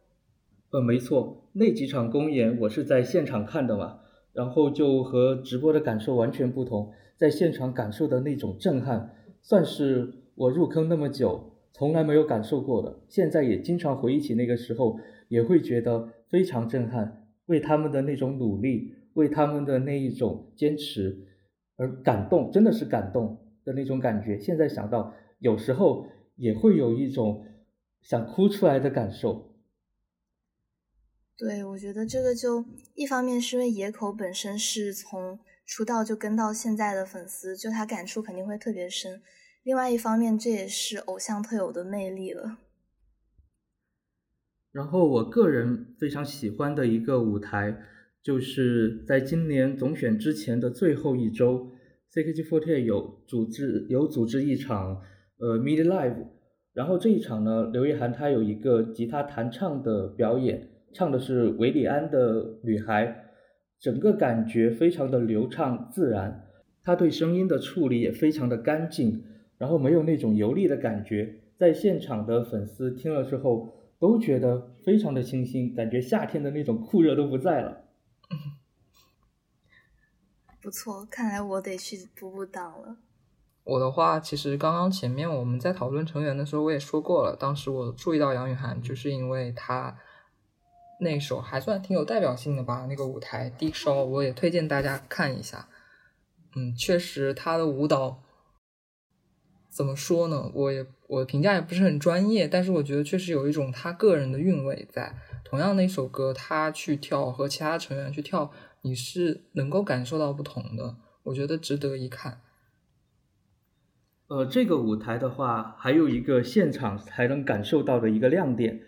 呃，没错，那几场公演我是在现场看的嘛，然后就和直播的感受完全不同。在现场感受的那种震撼，算是我入坑那么久从来没有感受过的。现在也经常回忆起那个时候，也会觉得非常震撼，为他们的那种努力，为他们的那一种坚持而感动，真的是感动。的那种感觉，现在想到，有时候也会有一种想哭出来的感受。对，我觉得这个就一方面是因为野口本身是从出道就跟到现在的粉丝，就他感触肯定会特别深；另外一方面，这也是偶像特有的魅力了。然后，我个人非常喜欢的一个舞台，就是在今年总选之前的最后一周。CKG48 有组织有组织一场呃 mid live，然后这一场呢，刘亦涵她有一个吉他弹唱的表演，唱的是维里安的女孩，整个感觉非常的流畅自然，他对声音的处理也非常的干净，然后没有那种油腻的感觉，在现场的粉丝听了之后都觉得非常的清新，感觉夏天的那种酷热都不在了。不错，看来我得去补补档了。我的话，其实刚刚前面我们在讨论成员的时候，我也说过了。当时我注意到杨雨涵，就是因为她那首还算挺有代表性的吧，那个舞台低烧，我也推荐大家看一下。嗯，确实她的舞蹈怎么说呢？我也我评价也不是很专业，但是我觉得确实有一种她个人的韵味在。同样的一首歌，她去跳和其他成员去跳，你是能够感受到不同的。我觉得值得一看。呃，这个舞台的话，还有一个现场才能感受到的一个亮点，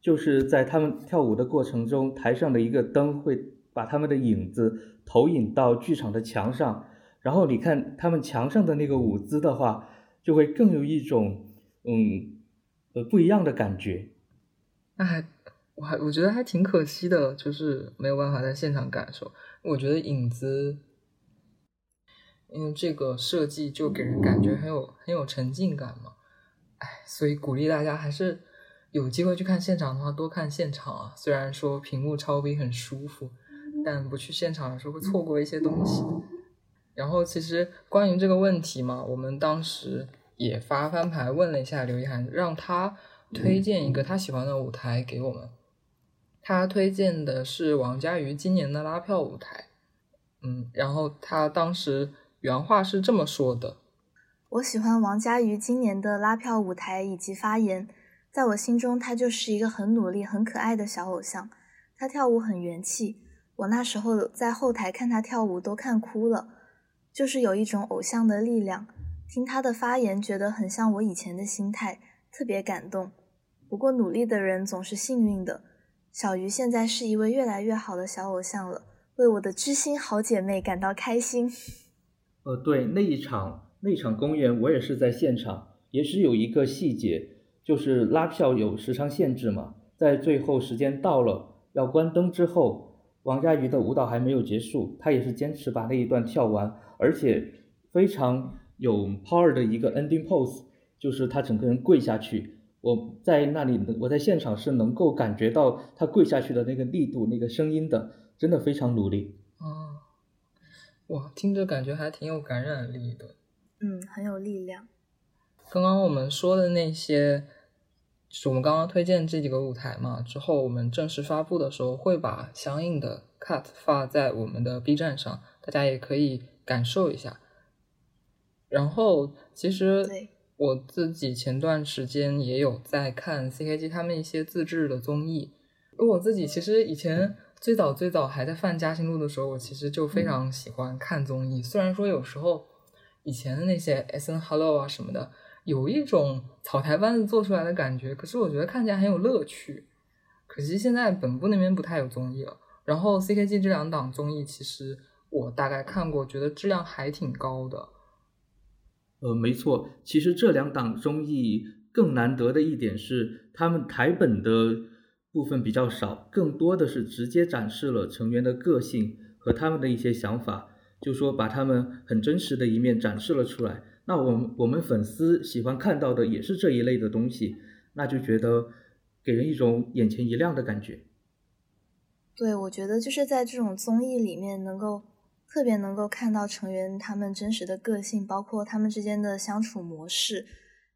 就是在他们跳舞的过程中，台上的一个灯会把他们的影子投影到剧场的墙上，然后你看他们墙上的那个舞姿的话，就会更有一种嗯呃不一样的感觉。那还我还我觉得还挺可惜的，就是没有办法在现场感受。我觉得影子。因为这个设计就给人感觉很有很有沉浸感嘛，哎，所以鼓励大家还是有机会去看现场的话，多看现场啊。虽然说屏幕超逼很舒服，但不去现场的时候会错过一些东西。然后其实关于这个问题嘛，我们当时也发翻牌问了一下刘一涵，让他推荐一个他喜欢的舞台给我们。他推荐的是王佳瑜今年的拉票舞台，嗯，然后他当时。原话是这么说的：“我喜欢王佳瑜今年的拉票舞台以及发言，在我心中，她就是一个很努力、很可爱的小偶像。她跳舞很元气，我那时候在后台看她跳舞都看哭了，就是有一种偶像的力量。听她的发言，觉得很像我以前的心态，特别感动。不过努力的人总是幸运的，小鱼现在是一位越来越好的小偶像了，为我的知心好姐妹感到开心。”呃，对那一场那一场公演，我也是在现场，也是有一个细节，就是拉票有时长限制嘛，在最后时间到了要关灯之后，王佳瑜的舞蹈还没有结束，她也是坚持把那一段跳完，而且非常有 power 的一个 ending pose，就是她整个人跪下去，我在那里，我在现场是能够感觉到他跪下去的那个力度、那个声音的，真的非常努力。哦。哇，听着感觉还挺有感染力的。嗯，很有力量。刚刚我们说的那些，是我们刚刚推荐这几个舞台嘛？之后我们正式发布的时候，会把相应的 cut 发在我们的 B 站上，大家也可以感受一下。然后，其实我自己前段时间也有在看 CKG 他们一些自制的综艺。我自己其实以前。最早最早还在泛嘉兴路的时候，我其实就非常喜欢看综艺。虽然说有时候以前的那些 S N Hello 啊什么的，有一种草台班子做出来的感觉，可是我觉得看起来很有乐趣。可惜现在本部那边不太有综艺了。然后 C K G 这两档综艺，其实我大概看过，觉得质量还挺高的。呃，没错，其实这两档综艺更难得的一点是，他们台本的。部分比较少，更多的是直接展示了成员的个性和他们的一些想法，就说把他们很真实的一面展示了出来。那我们我们粉丝喜欢看到的也是这一类的东西，那就觉得给人一种眼前一亮的感觉。对，我觉得就是在这种综艺里面，能够特别能够看到成员他们真实的个性，包括他们之间的相处模式，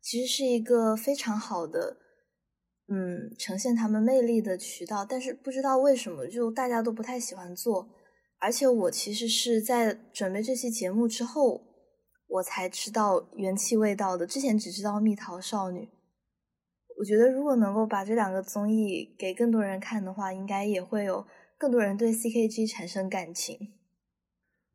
其实是一个非常好的。嗯，呈现他们魅力的渠道，但是不知道为什么，就大家都不太喜欢做。而且我其实是在准备这期节目之后，我才知道元气味道的。之前只知道蜜桃少女。我觉得如果能够把这两个综艺给更多人看的话，应该也会有更多人对 CKG 产生感情。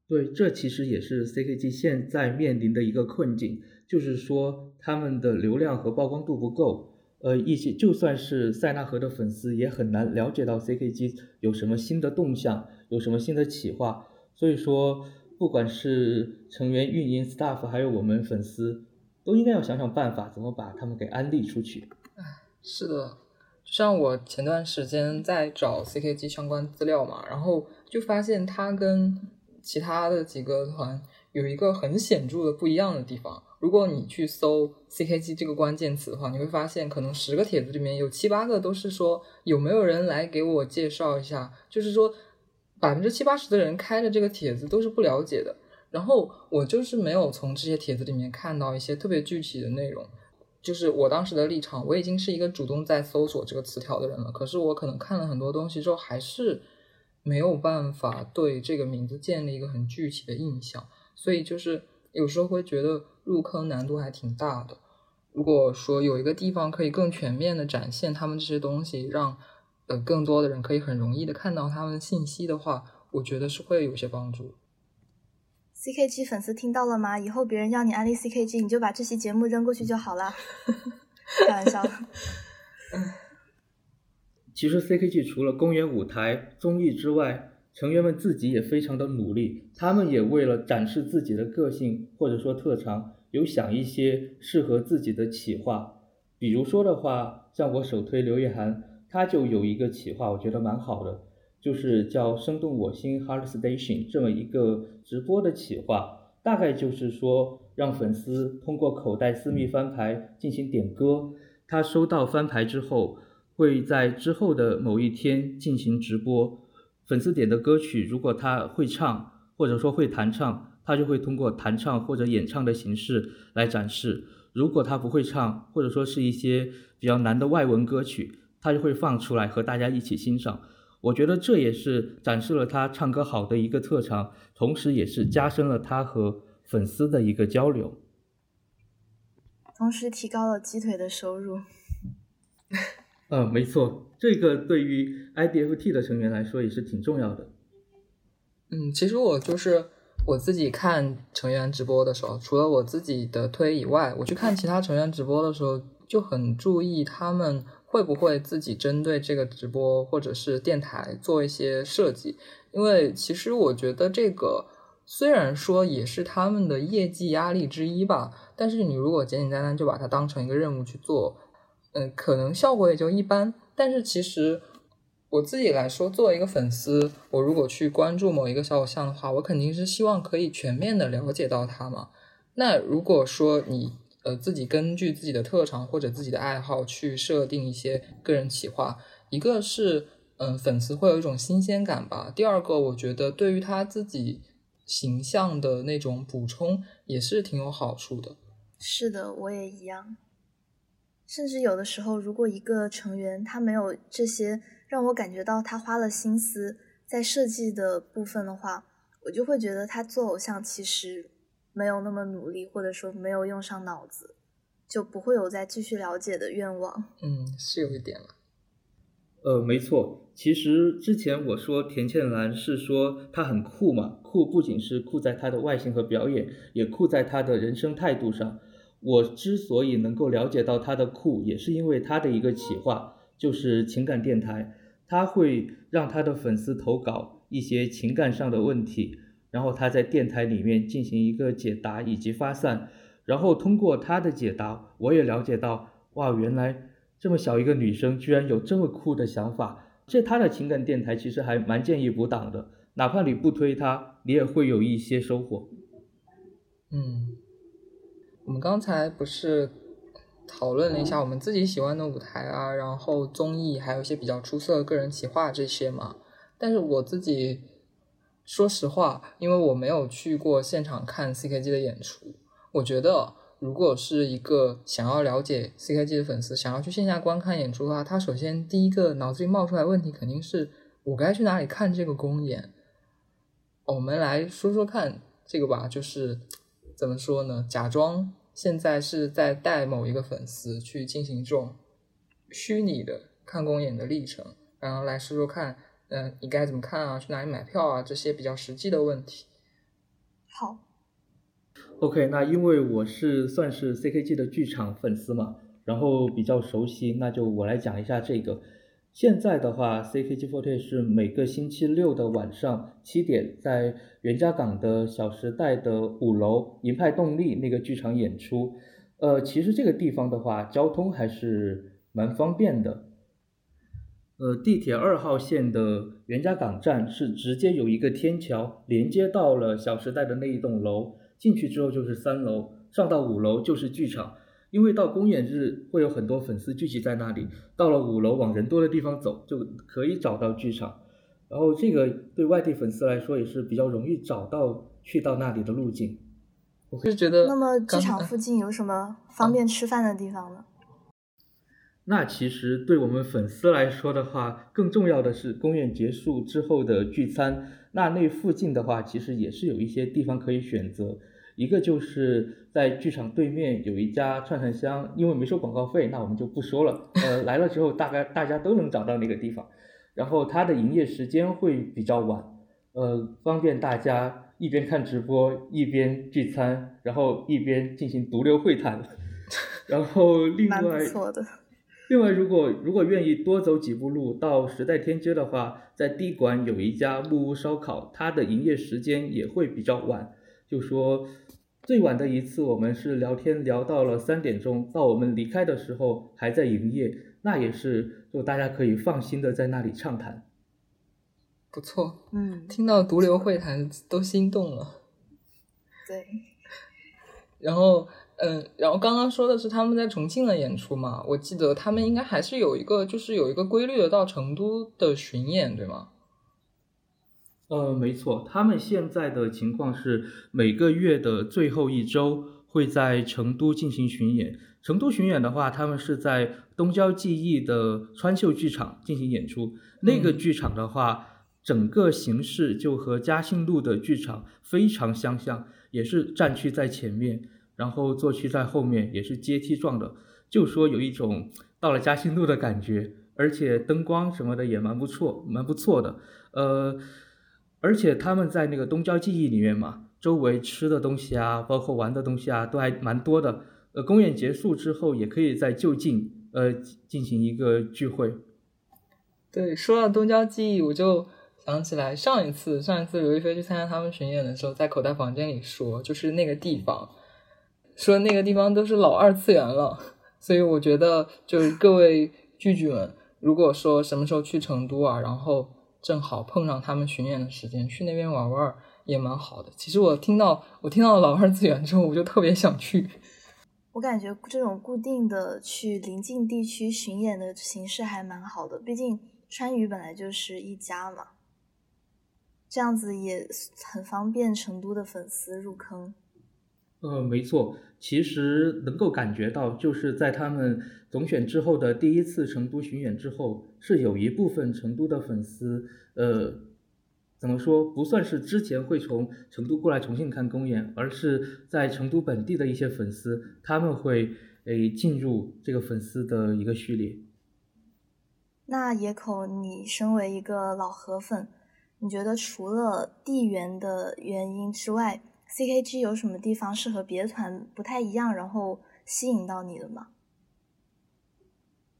对，这其实也是 CKG 现在面临的一个困境，就是说他们的流量和曝光度不够。呃，一些就算是塞纳河的粉丝也很难了解到 CKG 有什么新的动向，有什么新的企划。所以说，不管是成员、运营、staff，还有我们粉丝，都应该要想想办法，怎么把他们给安利出去。哎，是的，像我前段时间在找 CKG 相关资料嘛，然后就发现它跟其他的几个团有一个很显著的不一样的地方。如果你去搜 CKG 这个关键词的话，你会发现可能十个帖子里面有七八个都是说有没有人来给我介绍一下，就是说百分之七八十的人开的这个帖子都是不了解的。然后我就是没有从这些帖子里面看到一些特别具体的内容。就是我当时的立场，我已经是一个主动在搜索这个词条的人了。可是我可能看了很多东西之后，还是没有办法对这个名字建立一个很具体的印象。所以就是有时候会觉得入坑难度还挺大的。如果说有一个地方可以更全面的展现他们这些东西，让呃更多的人可以很容易的看到他们的信息的话，我觉得是会有些帮助。CKG 粉丝听到了吗？以后别人要你安利 CKG，你就把这期节目扔过去就好了。开玩笑。其实 CKG 除了公演舞台、综艺之外，成员们自己也非常的努力。他们也为了展示自己的个性或者说特长，有想一些适合自己的企划。比如说的话，像我首推刘烨涵，他就有一个企划，我觉得蛮好的。就是叫“生动我心 Heart Station” 这么一个直播的企划，大概就是说让粉丝通过口袋私密翻牌进行点歌，他收到翻牌之后，会在之后的某一天进行直播。粉丝点的歌曲，如果他会唱或者说会弹唱，他就会通过弹唱或者演唱的形式来展示；如果他不会唱，或者说是一些比较难的外文歌曲，他就会放出来和大家一起欣赏。我觉得这也是展示了他唱歌好的一个特长，同时也是加深了他和粉丝的一个交流，同时提高了鸡腿的收入。嗯，没错，这个对于 IDFT 的成员来说也是挺重要的。嗯，其实我就是我自己看成员直播的时候，除了我自己的推以外，我去看其他成员直播的时候，就很注意他们。会不会自己针对这个直播或者是电台做一些设计？因为其实我觉得这个虽然说也是他们的业绩压力之一吧，但是你如果简简单单就把它当成一个任务去做，嗯，可能效果也就一般。但是其实我自己来说，作为一个粉丝，我如果去关注某一个小偶像的话，我肯定是希望可以全面的了解到他嘛。那如果说你。呃，自己根据自己的特长或者自己的爱好去设定一些个人企划，一个是嗯，粉丝会有一种新鲜感吧。第二个，我觉得对于他自己形象的那种补充也是挺有好处的。是的，我也一样。甚至有的时候，如果一个成员他没有这些让我感觉到他花了心思在设计的部分的话，我就会觉得他做偶像其实。没有那么努力，或者说没有用上脑子，就不会有再继续了解的愿望。嗯，是有一点了。呃，没错，其实之前我说田倩兰是说她很酷嘛，酷不仅是酷在她的外形和表演，也酷在她的人生态度上。我之所以能够了解到她的酷，也是因为她的一个企划，就是情感电台，她会让她的粉丝投稿一些情感上的问题。然后他在电台里面进行一个解答以及发散，然后通过他的解答，我也了解到，哇，原来这么小一个女生居然有这么酷的想法。这他的情感电台其实还蛮建议补档的，哪怕你不推他，你也会有一些收获。嗯，我们刚才不是讨论了一下我们自己喜欢的舞台啊，然后综艺，还有一些比较出色的个人企划这些嘛？但是我自己。说实话，因为我没有去过现场看 CKG 的演出，我觉得如果是一个想要了解 CKG 的粉丝，想要去线下观看演出的话，他首先第一个脑子里冒出来问题肯定是我该去哪里看这个公演。我们来说说看这个吧，就是怎么说呢？假装现在是在带某一个粉丝去进行这种虚拟的看公演的历程，然后来说说看。嗯，你该怎么看啊？去哪里买票啊？这些比较实际的问题。好，OK，那因为我是算是 CKG 的剧场粉丝嘛，然后比较熟悉，那就我来讲一下这个。现在的话，CKG48 是每个星期六的晚上七点，在袁家港的小时代的五楼银派动力那个剧场演出。呃，其实这个地方的话，交通还是蛮方便的。呃，地铁二号线的袁家港站是直接有一个天桥连接到了小时代的那一栋楼，进去之后就是三楼，上到五楼就是剧场。因为到公演日会有很多粉丝聚集在那里，到了五楼往人多的地方走就可以找到剧场。然后这个对外地粉丝来说也是比较容易找到去到那里的路径。我是觉得，那么剧场附近有什么方便吃饭的地方呢？那其实对我们粉丝来说的话，更重要的是公演结束之后的聚餐。那那附近的话，其实也是有一些地方可以选择。一个就是在剧场对面有一家串串香，因为没收广告费，那我们就不说了。呃，来了之后大概大家都能找到那个地方。然后它的营业时间会比较晚，呃，方便大家一边看直播一边聚餐，然后一边进行毒瘤会谈。然后另外。另外，如果如果愿意多走几步路到时代天街的话，在地馆有一家木屋烧烤，它的营业时间也会比较晚。就说最晚的一次，我们是聊天聊到了三点钟，到我们离开的时候还在营业，那也是就大家可以放心的在那里畅谈。不错，嗯，听到毒瘤会谈都心动了。对，然后。嗯，然后刚刚说的是他们在重庆的演出嘛？我记得他们应该还是有一个，就是有一个规律的到成都的巡演，对吗？呃，没错，他们现在的情况是每个月的最后一周会在成都进行巡演。成都巡演的话，他们是在东郊记忆的川秀剧场进行演出。那个剧场的话，整个形式就和嘉兴路的剧场非常相像，也是站区在前面。然后坐区在后面，也是阶梯状的，就说有一种到了嘉兴路的感觉，而且灯光什么的也蛮不错，蛮不错的。呃，而且他们在那个东郊记忆里面嘛，周围吃的东西啊，包括玩的东西啊，都还蛮多的。呃，公演结束之后，也可以在就近呃进行一个聚会。对，说到东郊记忆，我就想起来上一次，上一次刘亦菲去参加他们巡演的时候，在口袋房间里说，就是那个地方。说那个地方都是老二次元了，所以我觉得就是各位聚聚们，如果说什么时候去成都啊，然后正好碰上他们巡演的时间，去那边玩玩也蛮好的。其实我听到我听到老二次元之后，我就特别想去。我感觉这种固定的去临近地区巡演的形式还蛮好的，毕竟川渝本来就是一家嘛，这样子也很方便成都的粉丝入坑。呃，没错，其实能够感觉到，就是在他们总选之后的第一次成都巡演之后，是有一部分成都的粉丝，呃，怎么说，不算是之前会从成都过来重庆看公演，而是在成都本地的一些粉丝，他们会诶进入这个粉丝的一个序列。那野口，你身为一个老河粉，你觉得除了地缘的原因之外？CKG 有什么地方是和别的团不太一样，然后吸引到你的吗？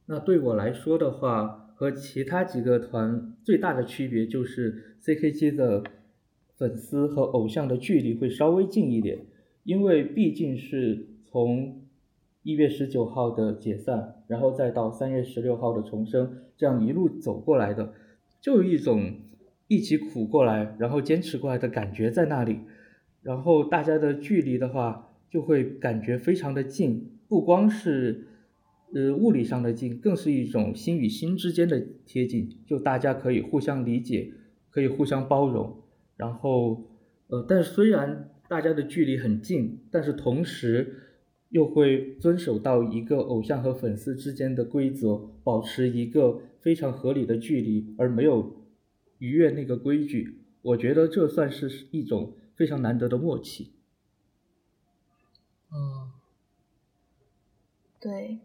那对我来说的话，和其他几个团最大的区别就是 CKG 的粉丝和偶像的距离会稍微近一点，因为毕竟是从一月十九号的解散，然后再到三月十六号的重生，这样一路走过来的，就有一种一起苦过来，然后坚持过来的感觉在那里。然后大家的距离的话，就会感觉非常的近，不光是，呃物理上的近，更是一种心与心之间的贴近，就大家可以互相理解，可以互相包容。然后，呃，但是虽然大家的距离很近，但是同时又会遵守到一个偶像和粉丝之间的规则，保持一个非常合理的距离，而没有逾越那个规矩。我觉得这算是一种。非常难得的默契。嗯，对，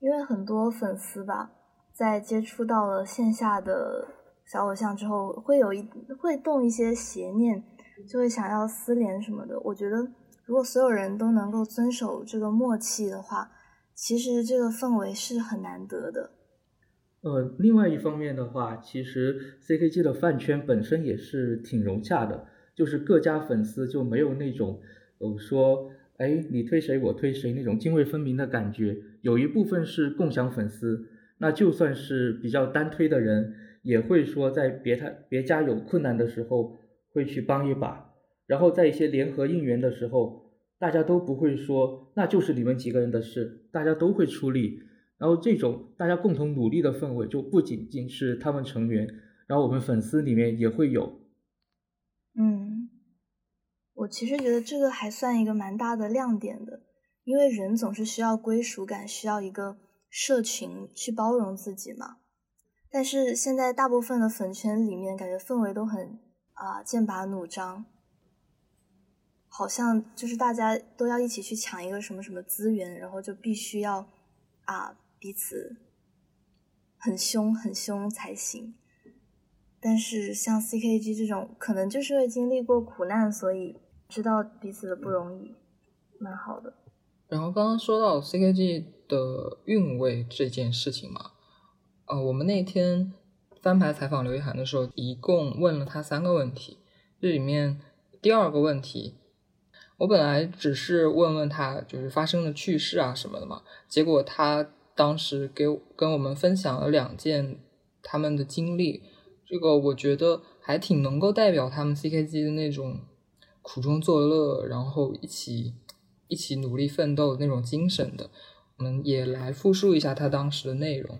因为很多粉丝吧，在接触到了线下的小偶像之后，会有一会动一些邪念，就会想要私联什么的。我觉得，如果所有人都能够遵守这个默契的话，其实这个氛围是很难得的。呃，另外一方面的话，其实 CKG 的饭圈本身也是挺融洽的。就是各家粉丝就没有那种，呃，说，哎，你推谁我推谁那种泾渭分明的感觉。有一部分是共享粉丝，那就算是比较单推的人，也会说在别他别家有困难的时候会去帮一把，然后在一些联合应援的时候，大家都不会说那就是你们几个人的事，大家都会出力。然后这种大家共同努力的氛围，就不仅仅是他们成员，然后我们粉丝里面也会有。我其实觉得这个还算一个蛮大的亮点的，因为人总是需要归属感，需要一个社群去包容自己嘛。但是现在大部分的粉圈里面，感觉氛围都很啊剑拔弩张，好像就是大家都要一起去抢一个什么什么资源，然后就必须要啊。彼此很凶很凶才行，但是像 CKG 这种，可能就是因为经历过苦难，所以知道彼此的不容易，蛮好的。然后刚刚说到 CKG 的韵味这件事情嘛，呃，我们那天翻牌采访刘一涵的时候，一共问了他三个问题，这里面第二个问题。我本来只是问问他就是发生的趣事啊什么的嘛，结果他。当时给跟我们分享了两件他们的经历，这个我觉得还挺能够代表他们 CKG 的那种苦中作乐，然后一起一起努力奋斗的那种精神的。我们也来复述一下他当时的内容。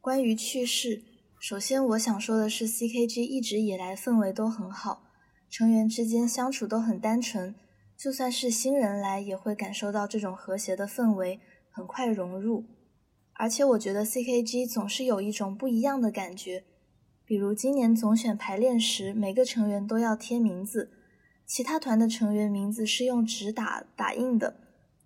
关于趣事，首先我想说的是，CKG 一直以来氛围都很好，成员之间相处都很单纯，就算是新人来也会感受到这种和谐的氛围，很快融入。而且我觉得 CKG 总是有一种不一样的感觉，比如今年总选排练时，每个成员都要贴名字，其他团的成员名字是用纸打打印的，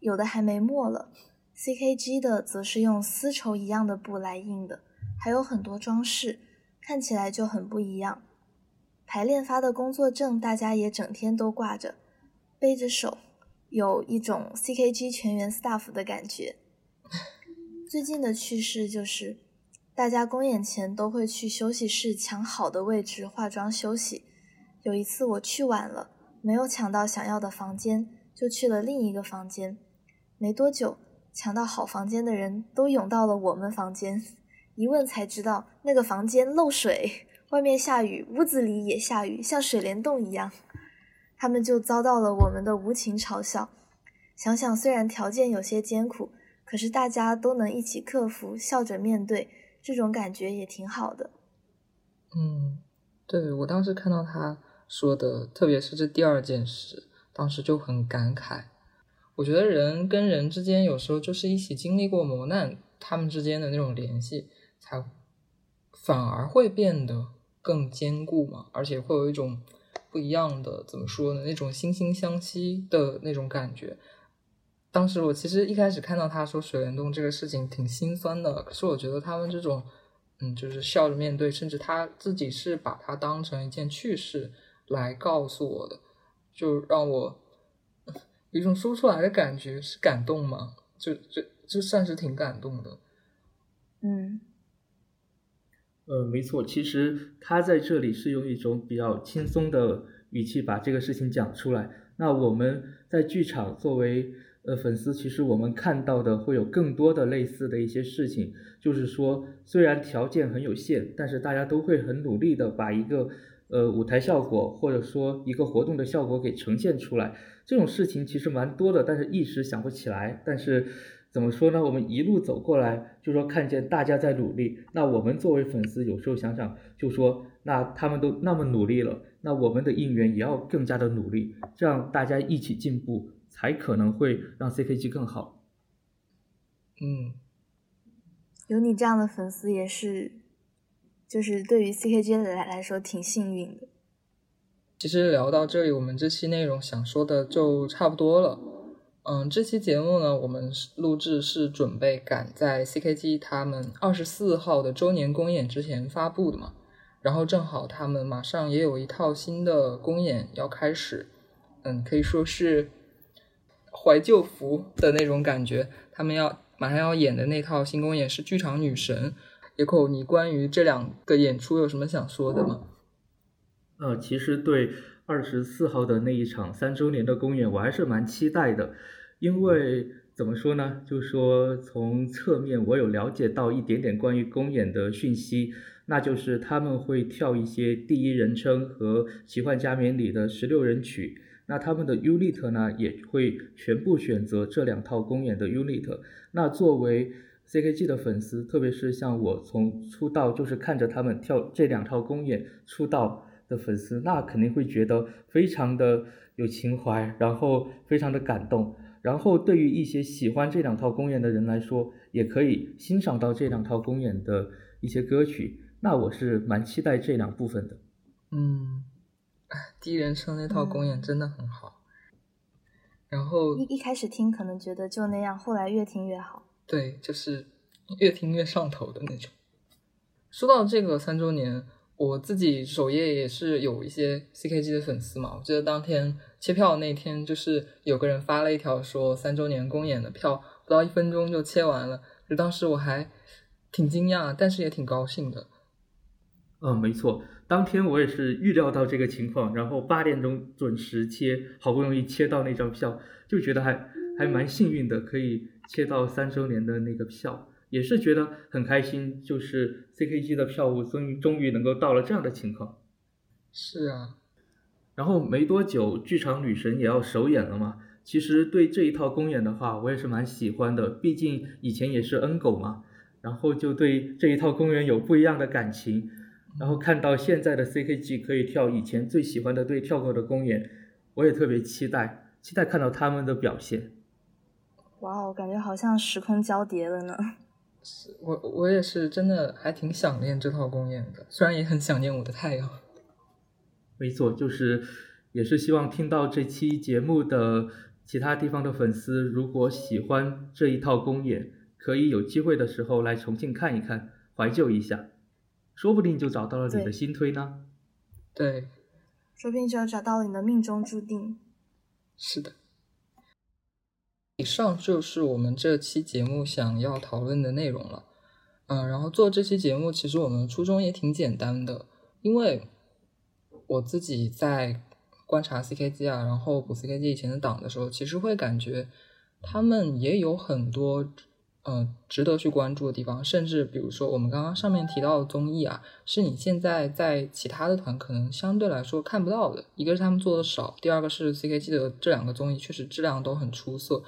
有的还没墨了，CKG 的则是用丝绸一样的布来印的，还有很多装饰，看起来就很不一样。排练发的工作证，大家也整天都挂着，背着手，有一种 CKG 全员 staff 的感觉。最近的趣事就是，大家公演前都会去休息室抢好的位置化妆休息。有一次我去晚了，没有抢到想要的房间，就去了另一个房间。没多久，抢到好房间的人都涌到了我们房间，一问才知道那个房间漏水，外面下雨，屋子里也下雨，像水帘洞一样。他们就遭到了我们的无情嘲笑。想想虽然条件有些艰苦。可是大家都能一起克服，笑着面对，这种感觉也挺好的。嗯，对我当时看到他说的，特别是这第二件事，当时就很感慨。我觉得人跟人之间有时候就是一起经历过磨难，他们之间的那种联系才反而会变得更坚固嘛，而且会有一种不一样的，怎么说呢？那种惺惺相惜的那种感觉。当时我其实一开始看到他说水帘洞这个事情挺心酸的，可是我觉得他们这种，嗯，就是笑着面对，甚至他自己是把它当成一件趣事来告诉我的，就让我有一种说不出来的感觉，是感动吗？就就就算是挺感动的。嗯，呃，没错，其实他在这里是用一种比较轻松的语气把这个事情讲出来。那我们在剧场作为。呃，粉丝其实我们看到的会有更多的类似的一些事情，就是说虽然条件很有限，但是大家都会很努力的把一个呃舞台效果或者说一个活动的效果给呈现出来。这种事情其实蛮多的，但是一时想不起来。但是怎么说呢？我们一路走过来，就说看见大家在努力，那我们作为粉丝有时候想想，就说那他们都那么努力了，那我们的应援也要更加的努力，这样大家一起进步。才可能会让 CKG 更好。嗯，有你这样的粉丝也是，就是对于 CKG 来来说挺幸运的。其实聊到这里，我们这期内容想说的就差不多了。嗯，这期节目呢，我们录制是准备赶在 CKG 他们二十四号的周年公演之前发布的嘛。然后正好他们马上也有一套新的公演要开始，嗯，可以说是。怀旧服的那种感觉，他们要马上要演的那套新公演是《剧场女神》。野口，你关于这两个演出有什么想说的吗？呃，其实对二十四号的那一场三周年的公演，我还是蛮期待的，因为怎么说呢？就说从侧面我有了解到一点点关于公演的讯息，那就是他们会跳一些第一人称和奇幻加冕里的十六人曲。那他们的 unit 呢，也会全部选择这两套公演的 unit。那作为 CKG 的粉丝，特别是像我从出道就是看着他们跳这两套公演出道的粉丝，那肯定会觉得非常的有情怀，然后非常的感动。然后对于一些喜欢这两套公演的人来说，也可以欣赏到这两套公演的一些歌曲。那我是蛮期待这两部分的。嗯，第一人称那套公演真的很好。然后一一开始听可能觉得就那样，后来越听越好。对，就是越听越上头的那种。说到这个三周年，我自己首页也是有一些 CKG 的粉丝嘛。我记得当天切票那天，就是有个人发了一条说三周年公演的票不到一分钟就切完了，就当时我还挺惊讶，但是也挺高兴的。嗯，没错，当天我也是预料到这个情况，然后八点钟准时切，好不容易切到那张票，就觉得还还蛮幸运的，可以切到三周年的那个票，也是觉得很开心，就是 CKG 的票务终于终于能够到了这样的情况。是啊，然后没多久，剧场女神也要首演了嘛。其实对这一套公演的话，我也是蛮喜欢的，毕竟以前也是 N 狗嘛，然后就对这一套公演有不一样的感情。然后看到现在的 CKG 可以跳以前最喜欢的队跳过的公演，我也特别期待，期待看到他们的表现。哇哦，感觉好像时空交叠了呢。是我我也是真的还挺想念这套公演的，虽然也很想念我的太阳。没错，就是也是希望听到这期节目的其他地方的粉丝，如果喜欢这一套公演，可以有机会的时候来重庆看一看，怀旧一下。说不定就找到了你的新推呢。对，说不定就找到了你的命中注定。是的。以上就是我们这期节目想要讨论的内容了。嗯，然后做这期节目，其实我们初衷也挺简单的，因为我自己在观察 CKG 啊，然后补 CKG 以前的档的时候，其实会感觉他们也有很多。嗯，值得去关注的地方，甚至比如说我们刚刚上面提到的综艺啊，是你现在在其他的团可能相对来说看不到的。一个是他们做的少，第二个是 CKG 的这两个综艺确实质量都很出色。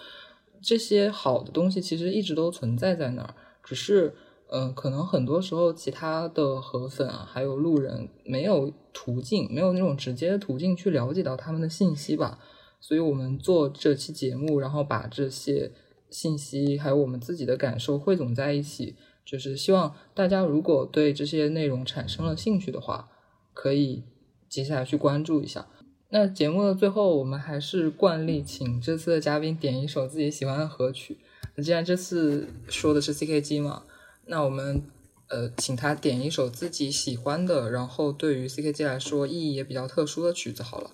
这些好的东西其实一直都存在在那儿，只是嗯，可能很多时候其他的河粉啊，还有路人没有途径，没有那种直接的途径去了解到他们的信息吧。所以我们做这期节目，然后把这些。信息还有我们自己的感受汇总在一起，就是希望大家如果对这些内容产生了兴趣的话，可以接下来去关注一下。那节目的最后，我们还是惯例，请这次的嘉宾点一首自己喜欢的歌曲。那既然这次说的是 CKG 嘛，那我们呃请他点一首自己喜欢的，然后对于 CKG 来说意义也比较特殊的曲子好了。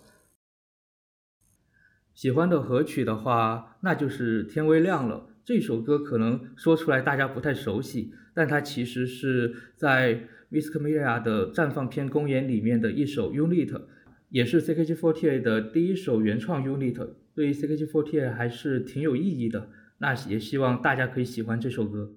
喜欢的合曲的话，那就是《天微亮了》这首歌，可能说出来大家不太熟悉，但它其实是在《Miss Camelia》的绽放篇公演里面的一首 unit，也是 CKG48 的第一首原创 unit，对于 CKG48 还是挺有意义的。那也希望大家可以喜欢这首歌。